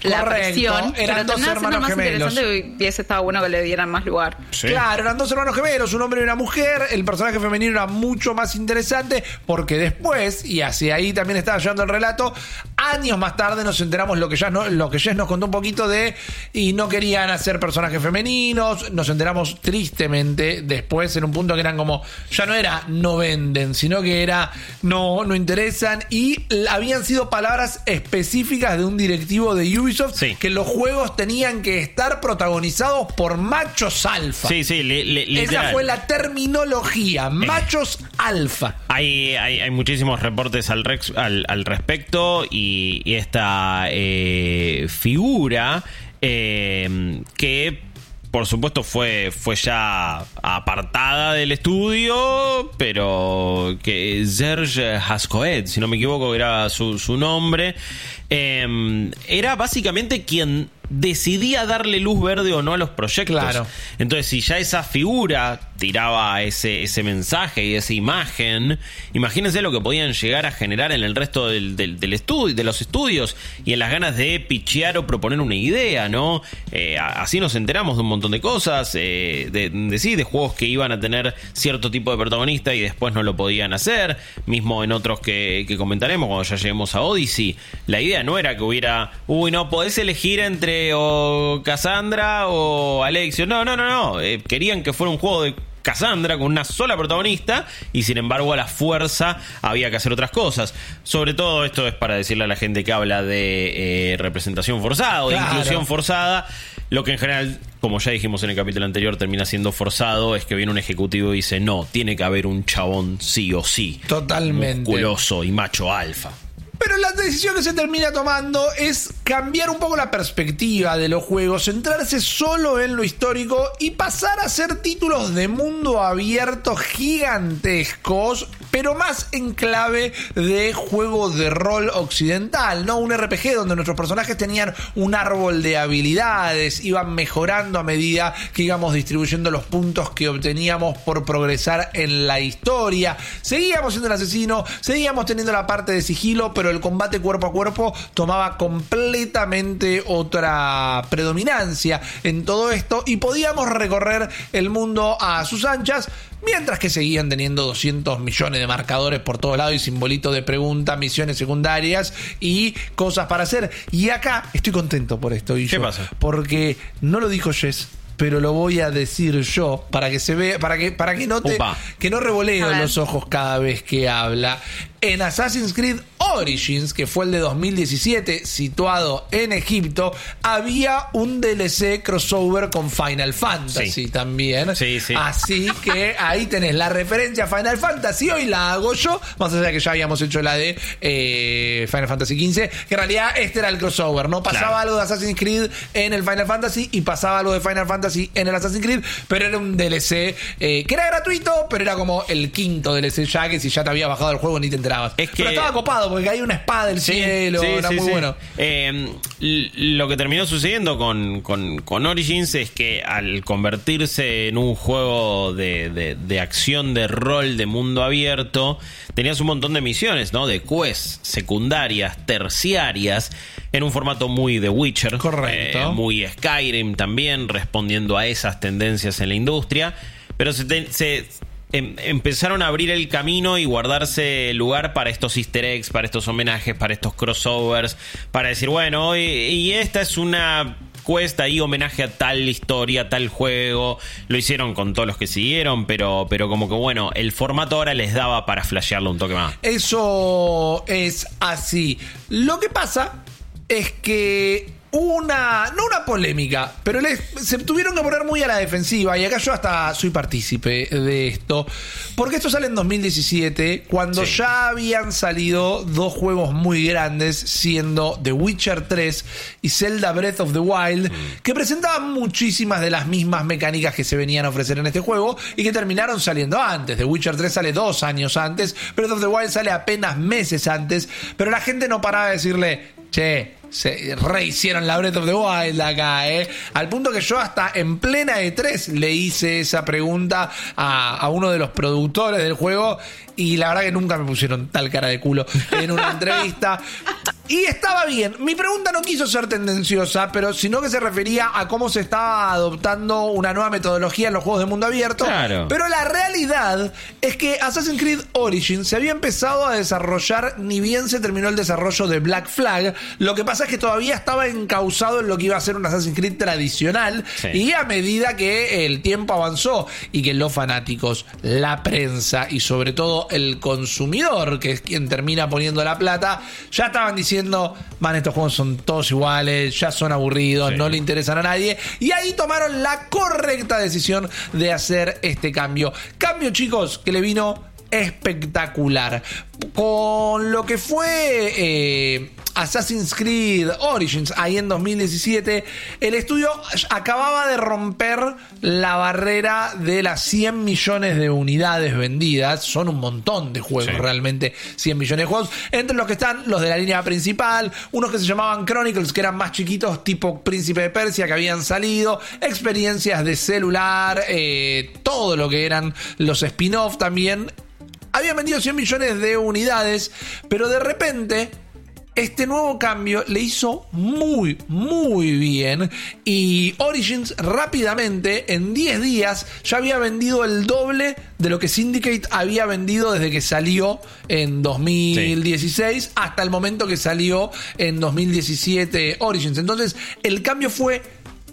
la presión. Eran dos hermanos más gemelos. Y hubiese estado bueno que le dieran más lugar. Claro, eran dos hermanos gemelos, un hombre y una mujer. El personaje femenino era mucho más interesante porque después, y hacia ahí también estaba llevando el relato, años más tarde nos enteramos lo que ya no, lo que Jess nos contó un poquito de y no querían hacer personajes femeninos. Nos enteramos tristemente después en un punto que eran como ya no era no venden, sino que era no no interesan y habían sido palabras específicas de un directivo de Ubisoft que los juegos tenían que estar protagonizados por machos alfa. Sí, sí, Esa fue la terminología, machos alfa. Hay, hay, muchísimos reportes al, al, respecto y, esta eh, figura eh, que por supuesto fue, fue ya apartada del estudio, pero que Serge Hascoet, si no me equivoco, era su, su nombre, Em, era básicamente quien decidía darle luz verde o no a los proyectos. Claro. Entonces, si ya esa figura tiraba ese, ese mensaje y esa imagen, imagínense lo que podían llegar a generar en el resto del, del, estudio, de los estudios y en las ganas de pichear o proponer una idea, ¿no? Eh, así nos enteramos de un montón de cosas, eh, de, de, sí, de juegos que iban a tener cierto tipo de protagonista y después no lo podían hacer, mismo en otros que, que comentaremos cuando ya lleguemos a Odyssey. La idea no era que hubiera, uy, no, podés elegir entre o Cassandra o Alexio. No, no, no, no. Eh, querían que fuera un juego de Cassandra con una sola protagonista y sin embargo a la fuerza había que hacer otras cosas. Sobre todo esto es para decirle a la gente que habla de eh, representación forzada o de inclusión forzada. Lo que en general, como ya dijimos en el capítulo anterior, termina siendo forzado es que viene un ejecutivo y dice, no, tiene que haber un chabón sí o sí. Totalmente. Musculoso y macho alfa. Pero la decisión que se termina tomando es cambiar un poco la perspectiva de los juegos, centrarse solo en lo histórico y pasar a ser títulos de mundo abierto gigantescos, pero más en clave de juego de rol occidental, ¿no? Un RPG donde nuestros personajes tenían un árbol de habilidades, iban mejorando a medida que íbamos distribuyendo los puntos que obteníamos por progresar en la historia. Seguíamos siendo el asesino, seguíamos teniendo la parte de sigilo, pero el combate cuerpo a cuerpo tomaba completamente otra predominancia en todo esto y podíamos recorrer el mundo a sus anchas mientras que seguían teniendo 200 millones de marcadores por todos lados y simbolito de pregunta, misiones secundarias y cosas para hacer. Y acá estoy contento por esto. Y ¿Qué pasa? Porque no lo dijo Jess pero lo voy a decir yo para que se vea, para que, para que no te, que no revoleo los ojos cada vez que habla en Assassin's Creed Origins, que fue el de 2017, situado en Egipto, había un DLC crossover con Final Fantasy también. Sí, sí. Así que ahí tenés la referencia a Final Fantasy. Hoy la hago yo, más allá de que ya habíamos hecho la de eh, Final Fantasy XV, que en realidad este era el crossover. No pasaba algo de Assassin's Creed en el Final Fantasy y pasaba algo de Final Fantasy en el Assassin's Creed, pero era un DLC eh, que era gratuito, pero era como el quinto DLC ya, que si ya te había bajado el juego ni te enterabas esperabas. Es que- Pero estaba copado porque caía una espada del Sí, cielo, sí, era sí, muy bueno. Eh, l- lo que terminó sucediendo con, con- con Origins es que al convertirse en un juego de, de- de acción, de rol, de mundo abierto, tenías un montón de misiones, ¿no? De quests secundarias, terciarias, en un formato muy de Witcher. Correcto. eh, muy Skyrim también, respondiendo a esas tendencias en la industria. Pero se, te- se- em- empezaron a abrir el camino y guardarse lugar para estos easter eggs, para estos homenajes, para estos crossovers, para decir, bueno, y, y esta es una cuesta y homenaje a tal historia, tal juego. Lo hicieron con todos los que siguieron, pero, pero como que bueno, el formato ahora les daba para flashearlo un toque más. Eso es así. Lo que pasa es que una, no una polémica, pero les, se tuvieron que poner muy a la defensiva y acá yo hasta soy partícipe de esto, porque esto sale en 2017, cuando Sí. ya habían salido dos juegos muy grandes, siendo The Witcher 3 y Zelda Breath of the Wild, que presentaban muchísimas de las mismas mecánicas que se venían a ofrecer en este juego y que terminaron saliendo antes. The Witcher 3 sale dos años antes, Breath of the Wild sale apenas meses antes, pero la gente no paraba de decirle, che, se rehicieron la Breath of the Wild acá, ¿eh? Al punto que yo hasta en plena E3 le hice esa pregunta a, a uno de los productores del juego y la verdad que nunca me pusieron tal cara de culo en una entrevista. Y estaba bien. Mi pregunta no quiso ser tendenciosa, pero sino que se refería a cómo se estaba adoptando una nueva metodología en los juegos de mundo abierto. Claro. Pero la realidad es que Assassin's Creed Origins se había empezado a desarrollar ni bien se terminó el desarrollo de Black Flag. Lo que pasa es que todavía estaba encausado en lo que iba a ser un Assassin's Creed tradicional. Sí. Y a medida que el tiempo avanzó y que los fanáticos, la prensa y sobre todo el consumidor, que es quien termina poniendo la plata, ya estaban diciendo, man, estos juegos son todos iguales, ya son aburridos, Sí. no le interesan a nadie. Y ahí tomaron la correcta decisión de hacer este cambio. Cambio, chicos, que le vino espectacular. Con lo que fue eh, Assassin's Creed Origins ahí en 2017, el estudio acababa de romper la barrera de las 100 millones de unidades vendidas. Son un montón de juegos, Sí. realmente 100 millones de juegos. Entre los que están los de la línea principal, unos que se llamaban Chronicles, que eran más chiquitos, tipo Príncipe de Persia, que habían salido, experiencias de celular, eh, todo lo que eran los spin-off también. Habían vendido 100 millones de unidades, pero de repente este nuevo cambio le hizo muy, muy bien. Y Origins rápidamente, en 10 días, ya había vendido el doble de lo que Syndicate había vendido desde que salió en 2016 hasta el momento que salió en 2017 Origins. Entonces, el cambio fue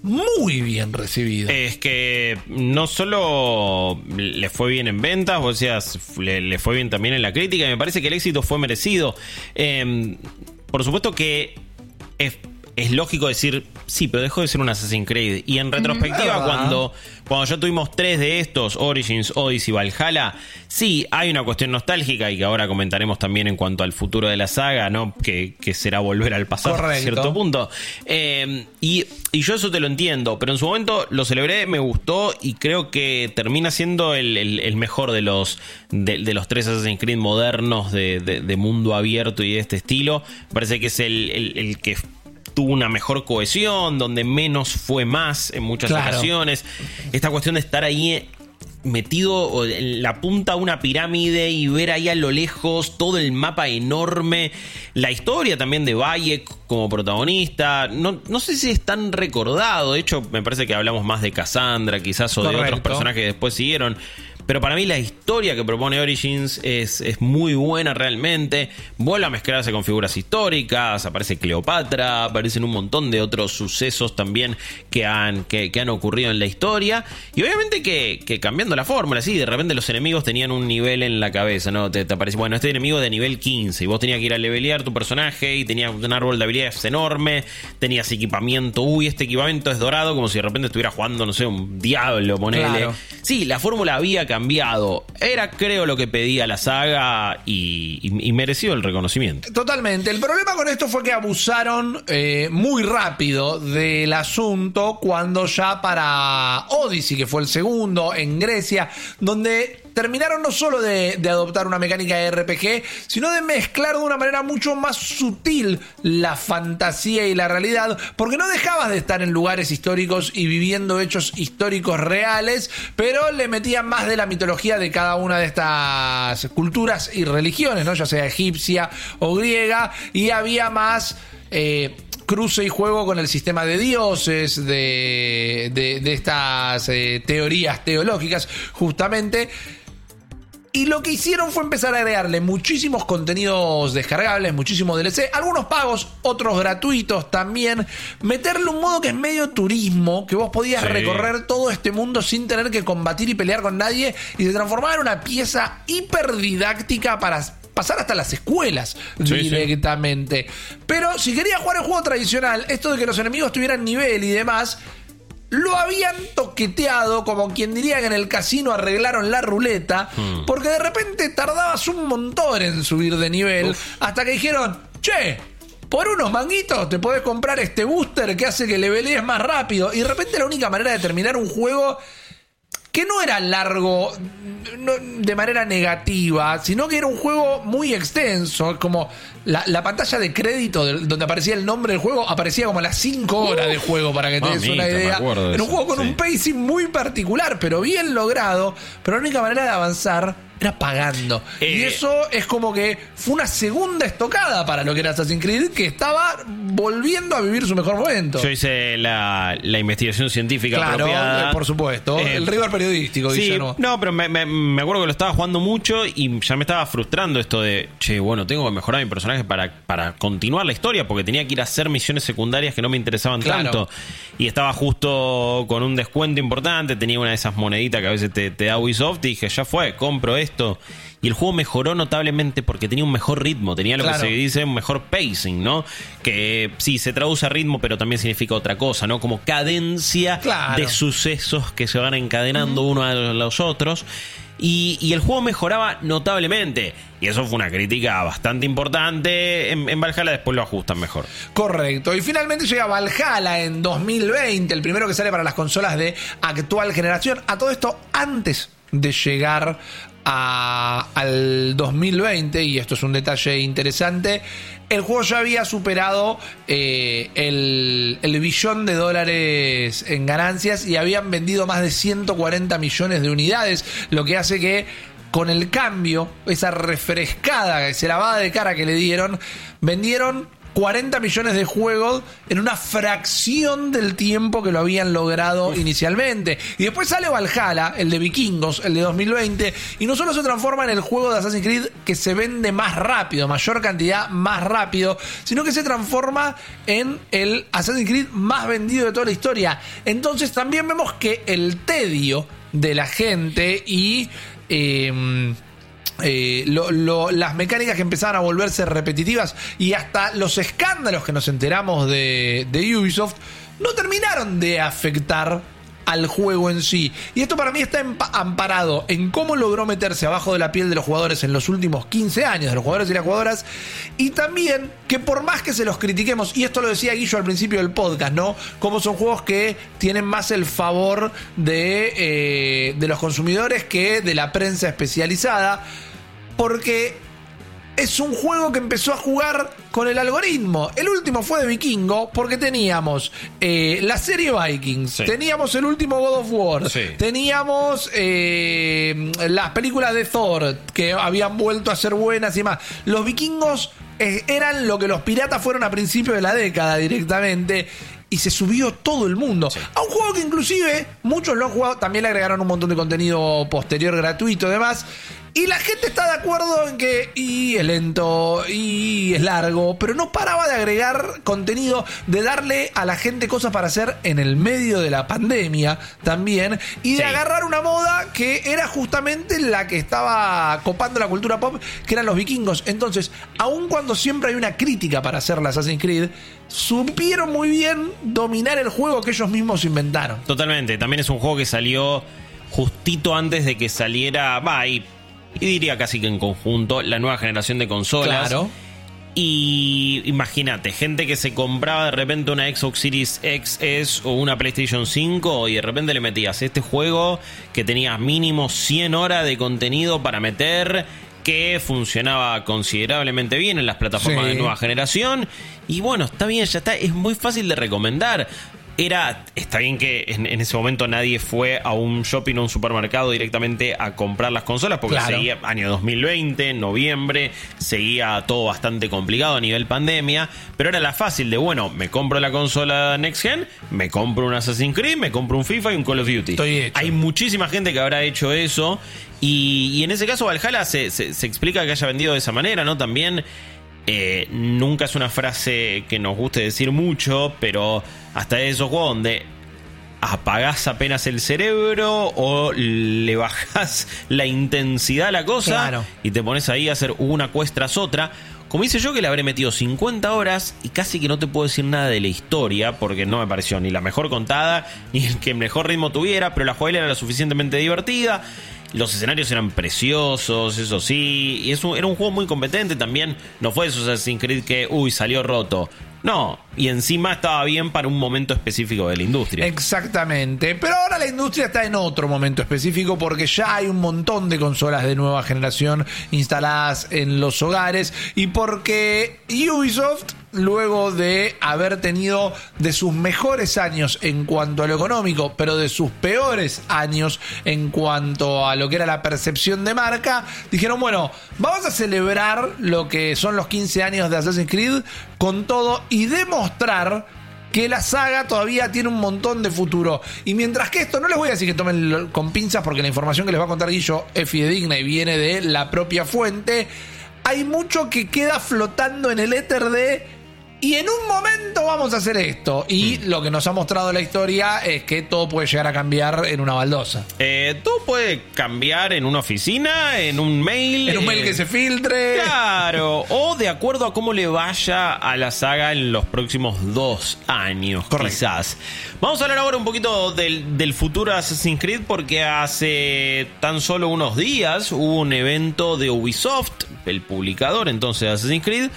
muy bien recibido. Es que no solo le fue bien en ventas, o sea, le, fue bien también en la crítica, y me parece que el éxito fue merecido. Eh, por supuesto que es lógico decir, sí, pero dejó de ser un Assassin's Creed. Y en retrospectiva, cuando, cuando ya tuvimos tres de estos, Origins, Odyssey y Valhalla, sí, hay una cuestión nostálgica y que ahora comentaremos también en cuanto al futuro de la saga, ¿no? Que, que será volver al pasado a cierto punto. Eh, y, y yo eso te lo entiendo, pero en su momento lo celebré, me gustó y creo que termina siendo el, el- el mejor de los, de, de los tres Assassin's Creed modernos de, de- de mundo abierto y de este estilo. Parece que es el- el que tuvo una mejor cohesión, donde menos fue más en muchas Claro. ocasiones. Esta cuestión de estar ahí metido en la punta de una pirámide y ver ahí a lo lejos todo el mapa enorme, la historia también de Bayek como protagonista, no, no sé si es tan recordado, de hecho me parece que hablamos más de Cassandra quizás o de otros personajes que después siguieron, pero para mí la historia que propone Origins es, es muy buena realmente. Vuelve a mezclarse con figuras históricas. Aparece Cleopatra. Aparecen un montón de otros sucesos también que han, que, que han ocurrido en la historia. Y obviamente que, que cambiando la fórmula, sí, de repente los enemigos tenían un nivel en la cabeza, ¿no? Te, te aparece, bueno, este enemigo de nivel 15. Y vos tenías que ir a levelear tu personaje y tenías un árbol de habilidades enorme. Tenías equipamiento. Uy, este equipamiento es dorado, como si de repente estuviera jugando, no sé, un diablo, ponele. Claro. Sí, la fórmula había cambiado. Era, creo, lo que pedía la saga y, y- mereció el reconocimiento. Totalmente. El problema con esto fue que abusaron eh, muy rápido del asunto cuando ya para Odyssey, que fue el segundo en Grecia, donde terminaron no solo de, adoptar una mecánica de RPG, sino de mezclar de una manera mucho más sutil la fantasía y la realidad, porque no dejabas de estar en lugares históricos y viviendo hechos históricos reales, pero le metían más de la mitología de cada una de estas culturas y religiones, ¿no? ya sea egipcia o griega, y había más... Eh, cruce y juego con el sistema de dioses, de, de, estas eh, teorías teológicas, justamente. Y lo que hicieron fue empezar a agregarle muchísimos contenidos descargables, muchísimos DLC, algunos pagos, otros gratuitos también. Meterle un modo que es medio turismo, que vos podías recorrer todo este mundo sin tener que combatir y pelear con nadie y se transformaba en una pieza hiper didáctica para pasar hasta las escuelas directamente. Pero si querías jugar el juego tradicional, esto de que los enemigos tuvieran nivel y demás, lo habían toqueteado, como quien diría que en el casino arreglaron la ruleta, hmm. porque de repente tardabas un montón en subir de nivel, hasta que dijeron, che, por unos manguitos te podés comprar este booster que hace que levelees más rápido. Y de repente la única manera de terminar un juego que no era largo de manera negativa, sino que era un juego muy extenso, como la, pantalla de crédito donde aparecía el nombre del juego aparecía como a las 5 horas de juego, para que te des una idea. Era un juego con un pacing muy particular, pero bien logrado, pero la única manera de avanzar era pagando. y eh, eso es como que fue una segunda estocada para lo que era Assassin's Creed, que estaba volviendo a vivir su mejor momento. Yo hice la, investigación científica claro, eh, por supuesto. Eh, el rigor periodístico, sí, No, pero me, acuerdo que lo estaba jugando mucho y ya me estaba frustrando esto de, che, bueno, tengo que mejorar mi personaje para, para continuar la historia, porque tenía que ir a hacer misiones secundarias que no me interesaban tanto. Y estaba justo con un descuento importante, tenía una de esas moneditas que a veces te, te da Ubisoft y dije, ya fue, compro esto y el juego mejoró notablemente porque tenía un mejor ritmo, tenía lo que se dice un mejor pacing, ¿no? Que sí, se traduce a ritmo, pero también significa otra cosa, ¿no? Como cadencia de sucesos que se van encadenando uno a los otros. Y, el juego mejoraba notablemente. Y eso fue una crítica bastante importante. En, en, Valhalla después lo ajustan mejor. Correcto. Y finalmente llega Valhalla en 2020, el primero que sale para las consolas de actual generación. A todo esto antes de llegar al 2020, y esto es un detalle interesante, el juego ya había superado eh, el, el, billón de dólares en ganancias y habían vendido más de 140 millones de unidades, lo que hace que con el cambio, esa refrescada, esa lavada de cara que le dieron, vendieron 40 millones de juegos en una fracción del tiempo que lo habían logrado inicialmente. Y después sale Valhalla, el de Vikingos, el de 2020, y no solo se transforma en el juego de Assassin's Creed que se vende más rápido, mayor cantidad más rápido, sino que se transforma en el Assassin's Creed más vendido de toda la historia. Entonces también vemos que el tedio de la gente y... Eh, eh, las mecánicas que empezaban a volverse repetitivas y hasta los escándalos que nos enteramos de, Ubisoft no terminaron de afectar al juego en sí. Y esto para mí está amparado en cómo logró meterse abajo de la piel de los jugadores en los últimos 15 años, de los jugadores y las jugadoras, y también que por más que se los critiquemos, y esto lo decía Guillo al principio del podcast, ¿no? Como son juegos que tienen más el favor de, eh, de los consumidores que de la prensa especializada porque es un juego que empezó a jugar con el algoritmo. El último fue de Vikingo porque teníamos eh, la serie Vikings, teníamos el último God of War, teníamos eh, las películas de Thor que habían vuelto a ser buenas y más. Los vikingos eh, eran lo que los piratas fueron a principios de la década directamente y se subió todo el mundo. A un juego que inclusive muchos lo han jugado, también le agregaron un montón de contenido posterior gratuito y demás. Y la gente está de acuerdo en que y es lento y es largo, pero no paraba de agregar contenido, de darle a la gente cosas para hacer en el medio de la pandemia también, y de agarrar una moda que era justamente la que estaba copando la cultura pop, que eran los vikingos. Entonces, aun cuando siempre hay una crítica para hacer la Assassin's Creed, supieron muy bien dominar el juego que ellos mismos inventaron. Totalmente, también es un juego que salió justito antes de que saliera, va, y diría casi que en conjunto, la nueva generación de consolas. Claro. Y imagínate, gente que se compraba de repente una Xbox Series XS o una PlayStation 5 y de repente le metías este juego que tenía mínimo 100 horas de contenido para meter que funcionaba considerablemente bien en las plataformas de nueva generación. Y bueno, está bien, ya está, es muy fácil de recomendar era, está bien que en, ese momento nadie fue a un shopping o un supermercado directamente a comprar las consolas, porque seguía año 2020, noviembre, seguía todo bastante complicado a nivel pandemia, pero era la fácil de, bueno, me compro la consola Next Gen, me compro un Assassin's Creed, me compro un FIFA y un Call of Duty. Hay muchísima gente que habrá hecho eso, y, en ese caso Valhalla se, se explica que haya vendido de esa manera, ¿no? También eh, nunca es una frase que nos guste decir mucho, pero hasta esos juegos donde apagás apenas el cerebro o le bajás la intensidad a la cosa y te pones ahí a hacer una cuesta tras otra. Como hice yo que le habré metido 50 horas y casi que no te puedo decir nada de la historia porque no me pareció ni la mejor contada ni el que mejor ritmo tuviera, pero la jugabilidad era lo suficientemente divertida. Los escenarios eran preciosos, eso sí. Y es era un juego muy competente también. No fue eso Assassin's Creed que, uy, salió roto. No, y encima estaba bien para un momento específico de la industria. Exactamente, pero ahora la industria está en otro momento específico porque ya hay un montón de consolas de nueva generación instaladas en los hogares y porque Ubisoft luego de haber tenido de sus mejores años en cuanto a lo económico, pero de sus peores años en cuanto a lo que era la percepción de marca, dijeron, bueno, vamos a celebrar lo que son los 15 años de Assassin's Creed con todo y demostrar que la saga todavía tiene un montón de futuro. Y mientras que esto, no les voy a decir que tomen con pinzas porque la información que les va a contar Guillo es fidedigna y viene de la propia fuente, hay mucho que queda flotando en el éter de y en un momento vamos a hacer esto. Y mm. lo que nos ha mostrado la historia es que todo puede llegar a cambiar en una baldosa. Eh, todo puede cambiar en una oficina, en un mail. En un mail que se filtre. Claro. o de acuerdo a cómo le vaya a la saga en los próximos dos años, quizás. Vamos a hablar ahora un poquito del, del futuro de Assassin's Creed porque hace tan solo unos días hubo un evento de Ubisoft, el publicador entonces de Assassin's Creed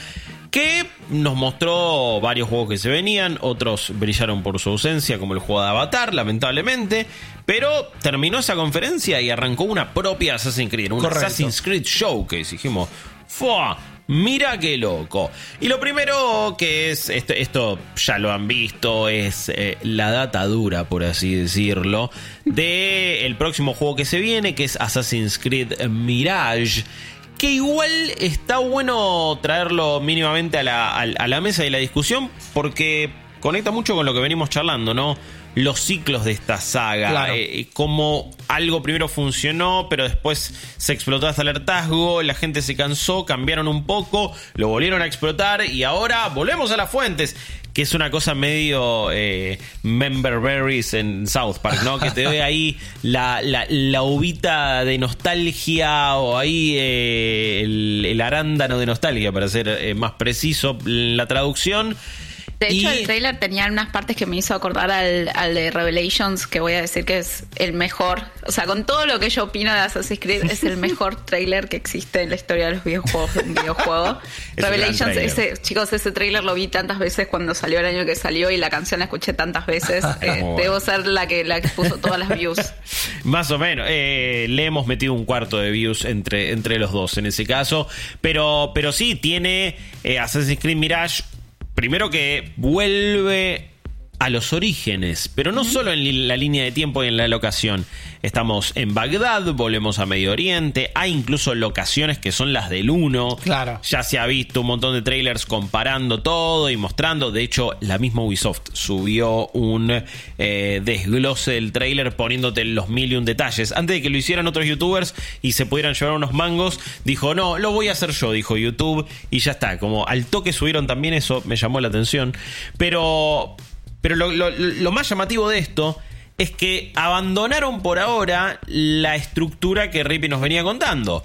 que nos mostró varios juegos que se venían, otros brillaron por su ausencia, como el juego de Avatar, lamentablemente, pero terminó esa conferencia y arrancó una propia Assassin's Creed, un Assassin's Creed Showcase. Dijimos, ¡fua! Mira qué loco. Y lo primero que es, esto, esto ya lo han visto, es eh, la data dura, por así decirlo, de el próximo juego que se viene, que es Assassin's Creed Mirage que igual está bueno traerlo mínimamente a la, a la mesa de la discusión porque conecta mucho con lo que venimos charlando, ¿no? los ciclos de esta saga. Eh, como algo primero funcionó, pero después se explotó hasta el hartazgo, la gente se cansó, cambiaron un poco, lo volvieron a explotar y ahora volvemos a las fuentes. Que es una cosa medio eh, Member Berries en South Park, ¿no? Que te doy ahí la, la, uvita de nostalgia o ahí eh, el, el, arándano de nostalgia, para ser eh, más preciso la traducción. De hecho, el trailer tenía unas partes que me hizo acordar al, de Revelations, que voy a decir que es el mejor. O sea, con todo lo que yo opino de Assassin's Creed, es el mejor trailer que existe en la historia de los videojuegos de un videojuego. Revelations, ese, chicos, ese trailer lo vi tantas veces cuando salió el año que salió y la canción la escuché tantas veces. Eh, debo ser la que, la que puso todas las views. Más o menos. Eh, le hemos metido un cuarto de views entre, entre los dos en ese caso. Pero, pero sí, tiene eh, Assassin's Creed Mirage primero que vuelve a los orígenes, pero no solo en la línea de tiempo y en la locación. Estamos en Bagdad, volvemos a Medio Oriente, hay incluso locaciones que son las del 1. Claro. Ya se ha visto un montón de trailers comparando todo y mostrando. De hecho, la misma Ubisoft subió un eh, desglose del trailer poniéndote los mil y un detalles. Antes de que lo hicieran otros youtubers y se pudieran llevar unos mangos, dijo, no, lo voy a hacer yo, dijo YouTube, y ya está. Como al toque subieron también eso, me llamó la atención. Pero pero lo, más llamativo de esto es que abandonaron por ahora la estructura que Rippy nos venía contando.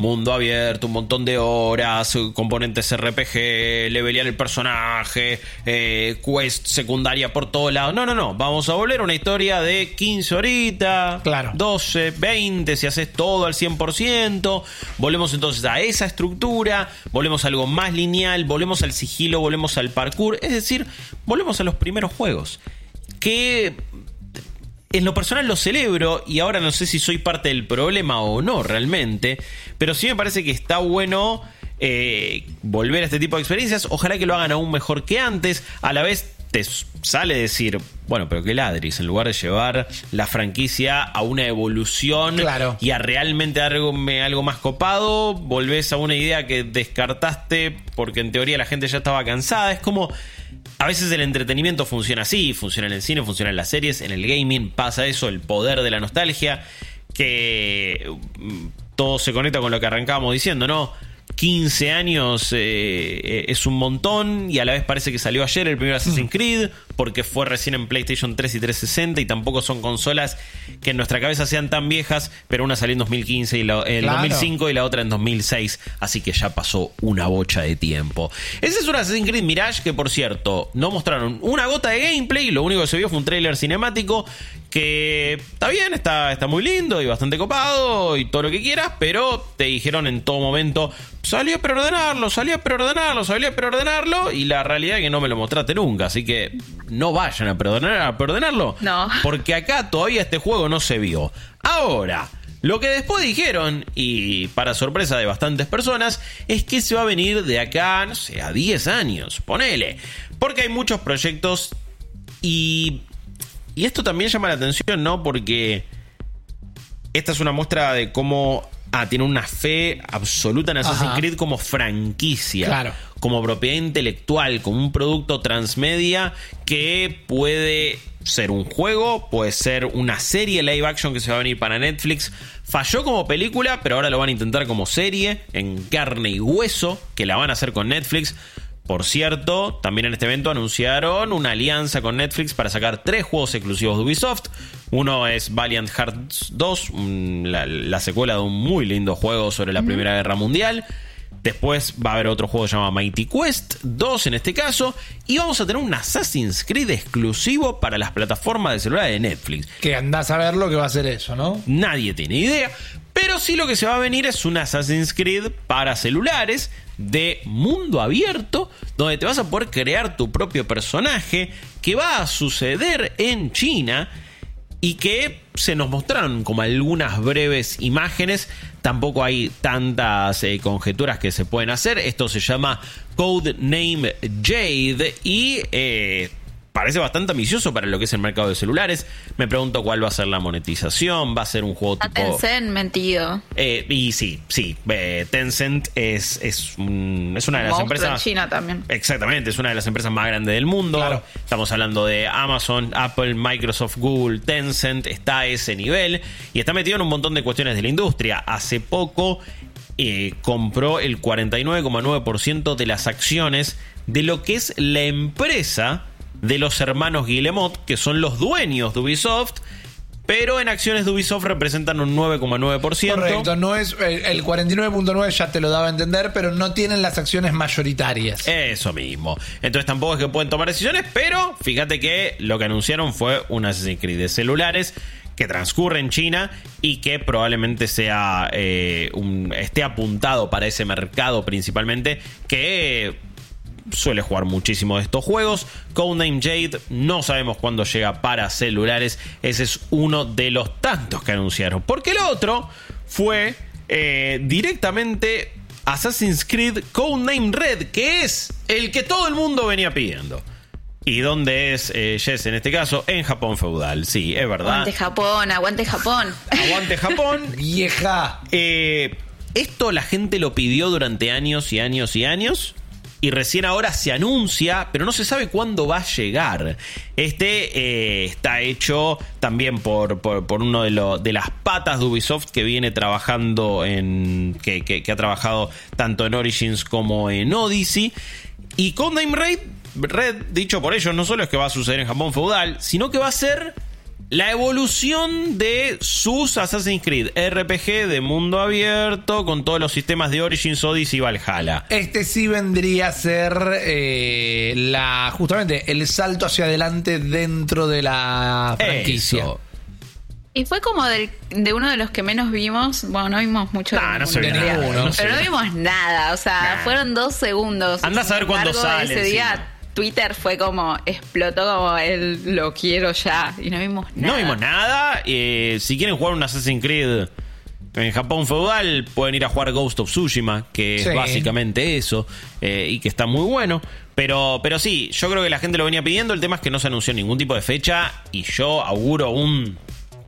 Mundo abierto, un montón de horas, componentes RPG, levelear el personaje, eh, quest secundaria por todos lados. No, no, no. Vamos a volver a una historia de 15 horitas, Claro. 12, 20, si haces todo al 100%. Volvemos entonces a esa estructura, volvemos a algo más lineal, volvemos al sigilo, volvemos al parkour. Es decir, volvemos a los primeros juegos. Que en lo personal lo celebro y ahora no sé si soy parte del problema o no realmente, pero sí me parece que está bueno eh, volver a este tipo de experiencias. Ojalá que lo hagan aún mejor que antes. A la vez te sale decir, bueno, pero que ladris, en lugar de llevar la franquicia a una evolución Claro. y a realmente algo, algo más copado, volvés a una idea que descartaste porque en teoría la gente ya estaba cansada. Es como... A veces el entretenimiento funciona así, funciona en el cine, funciona en las series, en el gaming pasa eso, el poder de la nostalgia, que mm, todo se conecta con lo que arrancábamos diciendo, ¿no? 15 años eh, es un montón y a la vez parece que salió ayer el primer Assassin's Creed porque fue recién en PlayStation 3 y 360 y tampoco son consolas que en nuestra cabeza sean tan viejas, pero una salió en 2015 y la, en Claro. 2005 y la otra en 2006, así que ya pasó una bocha de tiempo. Ese es un Assassin's Creed Mirage que por cierto no mostraron una gota de gameplay, lo único que se vio fue un tráiler cinemático que está bien, está, está muy lindo y bastante copado y todo lo que quieras, pero te dijeron en todo momento, salió a preordenarlo, salió a preordenarlo, salió a preordenarlo y la realidad es que no me lo mostraste nunca, así que no vayan a, preordenar, a preordenarlo, No. porque acá todavía este juego no se vio. Ahora, lo que después dijeron, y para sorpresa de bastantes personas, es que se va a venir de acá, no sé, a 10 años, ponele. Porque hay muchos proyectos y... Y esto también llama la atención, ¿no? Porque esta es una muestra de cómo... Ah, tiene una fe absoluta en Assassin's Ajá. Creed como franquicia Claro. como propiedad intelectual, como un producto transmedia que puede ser un juego, puede ser una serie live action que se va a venir para Netflix. Falló como película, pero ahora lo van a intentar como serie, en carne y hueso, que la van a hacer con Netflix. Por cierto, también en este evento anunciaron una alianza con Netflix para sacar tres juegos exclusivos de Ubisoft. Uno es Valiant Hearts 2, un- la, la secuela de un muy lindo juego sobre la Primera Guerra Mundial. Después va a haber otro juego llamado Mighty Quest 2 en este caso. Y vamos a tener un Assassin's Creed exclusivo para las plataformas de celular de Netflix. Que andás a ver lo que va a ser eso, ¿no? Nadie tiene idea. Pero sí lo que se va a venir es un Assassin's Creed para celulares de mundo abierto, donde te vas a poder crear tu propio personaje, que va a suceder en China y que se nos mostraron como algunas breves imágenes. Tampoco hay tantas eh, conjeturas que se pueden hacer. Esto se llama Codename Jade y eh, parece bastante ambicioso para lo que es el mercado de celulares. Me pregunto cuál va a ser la monetización. Va a ser un juego A tipo. Tencent mentido. Eh, y sí, sí. eh, Tencent es, es, un- es una de las Monstruo en empresas. China también. Exactamente, es una de las empresas más grandes del mundo. Claro. Estamos hablando de Amazon, Apple, Microsoft, Google, Tencent, está a ese nivel y está metido en un montón de cuestiones de la industria. Hace poco eh, compró el 49,9% de las acciones de lo que es la empresa de los hermanos Guillemot, que son los dueños de Ubisoft. Pero en acciones de Ubisoft representan un 9,9%. Correcto, no es el, el 49.9 ya te lo daba a entender, pero no tienen las acciones mayoritarias. Eso mismo. Entonces tampoco es que pueden tomar decisiones, pero fíjate que lo que anunciaron fue un Assassin's Creed de celulares que transcurre en China y que probablemente sea eh, un- esté apuntado para ese mercado principalmente que suele jugar muchísimo de estos juegos. Codename Jade no sabemos cuándo llega para celulares. Ese es uno de los tantos que anunciaron. Porque el otro fue eh, directamente Assassin's Creed Codename Red, que es el que todo el mundo venía pidiendo. ¿Y dónde es eh, Jess en este caso? En Japón feudal. Sí, es verdad. Aguante Japón, aguante Japón. Aguante Japón. Vieja. Eh, esto la gente lo pidió durante años y años y años. Y recién ahora se anuncia, pero no se sabe cuándo va a llegar. Este eh, está hecho también por, por, uno de, de las patas de Ubisoft que viene trabajando en. Que, que- ha trabajado tanto en Origins como en Odyssey. Y Codename Red, Red, dicho por ellos, no solo es que va a suceder en Japón feudal, sino que va a ser la evolución de sus Assassin's Creed RPG de mundo abierto con todos los sistemas de Origins, Odyssey y Valhalla. Este sí vendría a ser eh, la justamente el salto hacia adelante dentro de la franquicia. Eso. Y fue como del- de uno de los que menos vimos. Bueno, no vimos mucho. Nah, de no se nada, no se Pero no vimos nada. O sea, Nah. fueron dos segundos. Andá a saber cuándo sale Ese día encima. Twitter fue como, explotó como el lo quiero ya. Y no vimos nada. No vimos nada. eh, si quieren jugar un Assassin's Creed en Japón feudal, pueden ir a jugar Ghost of Tsushima, que es básicamente eso, eh, y que está muy bueno. Pero, pero sí, yo creo que la gente lo venía pidiendo. El tema es que no se anunció ningún tipo de fecha, y yo auguro un.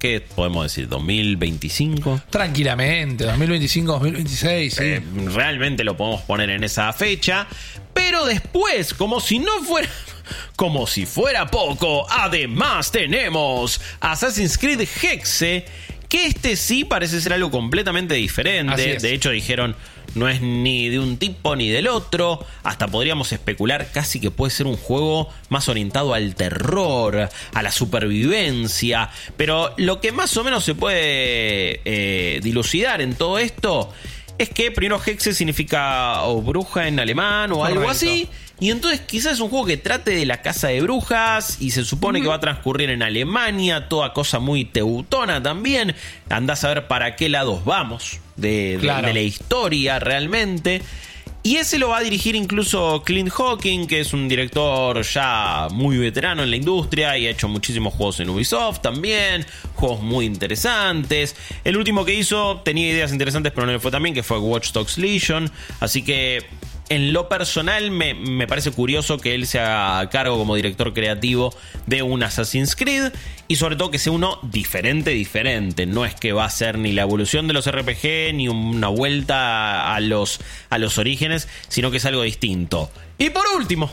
¿Qué podemos decir? ¿2025? Tranquilamente, 2025, 2026, sí. Eh, realmente lo podemos poner en esa fecha. Pero después, como si no fuera. Como si fuera poco, además tenemos Assassin's Creed Hexe. Que este sí parece ser algo completamente diferente. De hecho, dijeron. No es ni de un tipo ni del otro. Hasta podríamos especular casi que puede ser un juego más orientado al terror, a la supervivencia. Pero lo que más o menos se puede eh, dilucidar en todo esto es que primero Hexe significa o bruja en alemán o algo así. Y entonces quizás es un juego que trate de la casa de brujas y se supone que va a transcurrir en Alemania, toda cosa muy teutona también. Andás a ver para qué lados vamos de, de- Claro. de la historia realmente. Y ese lo va a dirigir incluso Clint Hawking, que es un director ya muy veterano en la industria y ha hecho muchísimos juegos en Ubisoft también, juegos muy interesantes. El último que hizo tenía ideas interesantes, pero no le fue tan bien, que fue Watch Dogs Legion. Así que en lo personal me, me parece curioso que él se haga cargo como director creativo de un Assassin's Creed y sobre todo que sea uno diferente, diferente. No es que va a ser ni la evolución de los RPG ni una vuelta a los, a los orígenes, sino que es algo distinto. Y por último,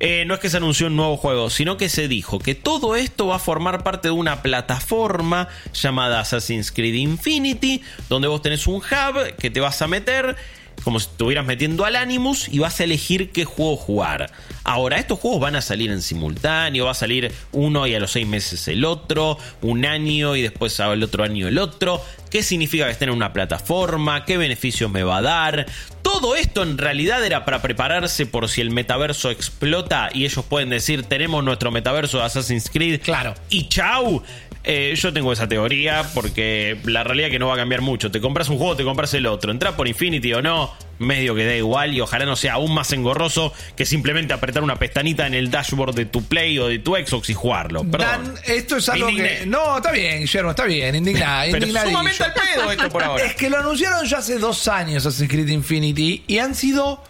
eh, no es que se anunció un nuevo juego, sino que se dijo que todo esto va a formar parte de una plataforma llamada Assassin's Creed Infinity, donde vos tenés un hub que te vas a meter como si estuvieras metiendo al Animus y vas a elegir qué juego jugar. Ahora, estos juegos van a salir en simultáneo, va a salir uno y a los seis meses el otro, un año y después al otro año el otro. ¿Qué significa que estén en una plataforma? ¿Qué beneficios me va a dar? Todo esto en realidad era para prepararse por si el metaverso explota y ellos pueden decir tenemos nuestro metaverso de Assassin's Creed. Claro. Y chau. Eh, yo tengo esa teoría porque la realidad es que no va a cambiar mucho. Te compras un juego, te compras el otro. Entra por Infinity o no, medio que da igual y ojalá no sea aún más engorroso que simplemente apretar una pestañita en el dashboard de tu Play o de tu Xbox y jugarlo. Perdón. Dan, esto es algo Indigné. que. No, está bien, Guillermo, está bien, indignada. Pero indignadillo. sumamente al pedo esto por ahora. Es que lo anunciaron ya hace dos años Assassin's Creed Infinity y han sido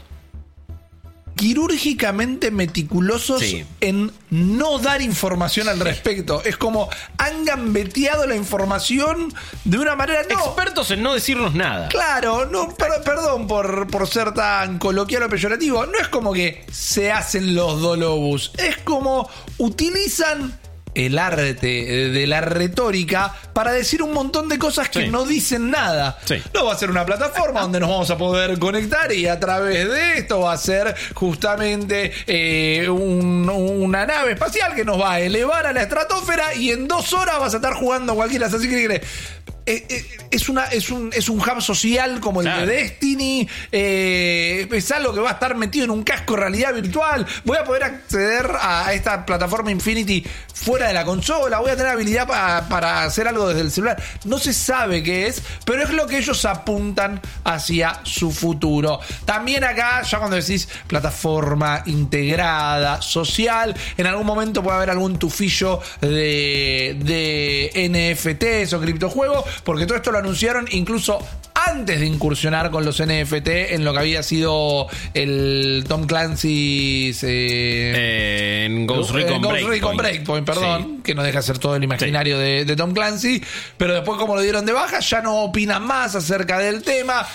quirúrgicamente meticulosos Sí. en no dar información al respecto. Es como han gambeteado la información de una manera no. Expertos en no decirnos nada. Claro, no, per- perdón por, por ser tan coloquial o peyorativo. No es como que se hacen los dolobus. Es como utilizan el arte de la retórica para decir un montón de cosas que Sí. no dicen nada. Sí. No va a ser una plataforma donde nos vamos a poder conectar y a través de esto va a ser justamente eh, un- una nave espacial que nos va a elevar a la estratosfera y en dos horas vas a estar jugando cualquier Assassin's Creed. Eh, eh, es, una, es, un, es un hub social como el Claro. de Destiny. eh, es algo que va a estar metido en un casco de realidad virtual. Voy a poder acceder a esta plataforma Infinity fuera de la consola. Voy a tener habilidad pa- para hacer algo desde el celular. No se sabe qué es, pero es lo que ellos apuntan hacia su futuro. También acá, ya cuando decís plataforma integrada, social, en algún momento puede haber algún tufillo de, de NFTs o criptojuegos, porque todo esto lo anunciaron incluso antes de incursionar con los NFT en lo que había sido el Tom Clancy's eh, Eh, en Ghost Recon Ghost Breakpoint. Recon Breakpoint, perdón, Sí. que no deja ser todo el imaginario de, de Tom Clancy, pero después como lo dieron de baja ya no opinan más acerca del tema.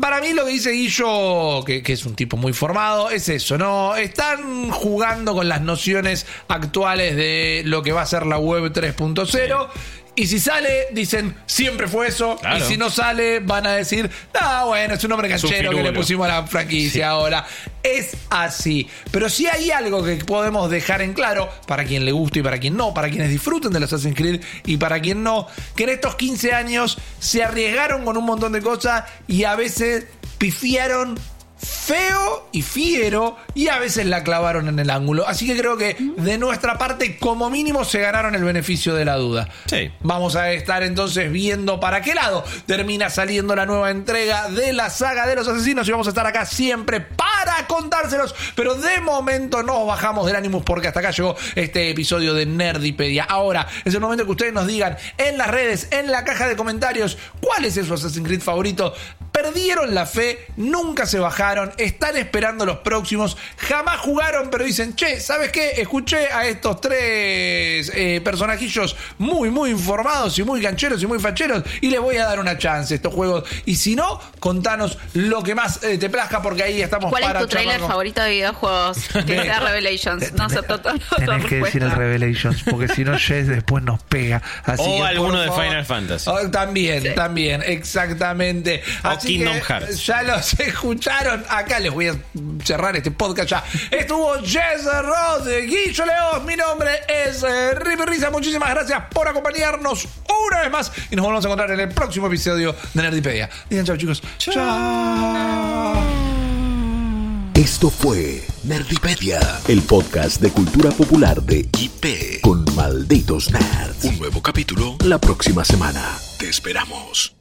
Para mí lo que dice Guillo, que, que es un tipo muy formado, es eso, ¿no? Están jugando con las nociones actuales de lo que va a ser la web 3.0 Y si sale, dicen, siempre fue eso. Claro. Y si no sale, van a decir, ah, bueno, es un hombre canchero que le pusimos a la franquicia ahora. Es así. Pero si hay algo que podemos dejar en claro, para quien le guste y para quien no, para quienes disfruten de los Assassin's Creed y para quien no, que en estos 15 años se arriesgaron con un montón de cosas y a veces pifiaron feo y fiero y a veces la clavaron en el ángulo. Así que creo que de nuestra parte, como mínimo, se ganaron el beneficio de la duda. Sí. Vamos a estar entonces viendo para qué lado termina saliendo la nueva entrega de la saga de los asesinos y vamos a estar acá siempre para contárselos. Pero de momento nos bajamos del Animus porque hasta acá llegó este episodio de Nerdipedia. Ahora es el momento que ustedes nos digan en las redes, en la caja de comentarios, cuál es su Assassin's Creed favorito. Perdieron la fe, nunca se bajaron, están esperando los próximos, jamás jugaron, pero dicen, che, ¿sabes qué? Escuché a estos tres eh, personajillos muy, muy informados y muy gancheros y muy facheros y les voy a dar una chance a estos juegos. Y si no, contanos lo que más eh, te plazca porque ahí estamos ¿Cuál para es tu trailer con- favorito de videojuegos? Que sea Revelations. No acepto todo. Tenés que decir el Revelations, porque si no, Jess después nos pega. Así O que, alguno de favor- Final Fantasy. Oh, también, Sí. también, exactamente. Así Kingdom que Hearts. ya los escucharon. Acá les voy a cerrar este podcast ya. Estuvo Jess Ross, Guillo Leos. Mi nombre es eh, Rippy Risa. Muchísimas gracias por acompañarnos una vez más. Y nos volvemos a encontrar en el próximo episodio de Nerdipedia. Digan chao, chicos. chao. Esto fue Nerdipedia, el podcast de cultura popular de IP con malditos nerds. Un nuevo capítulo la próxima semana. Te esperamos.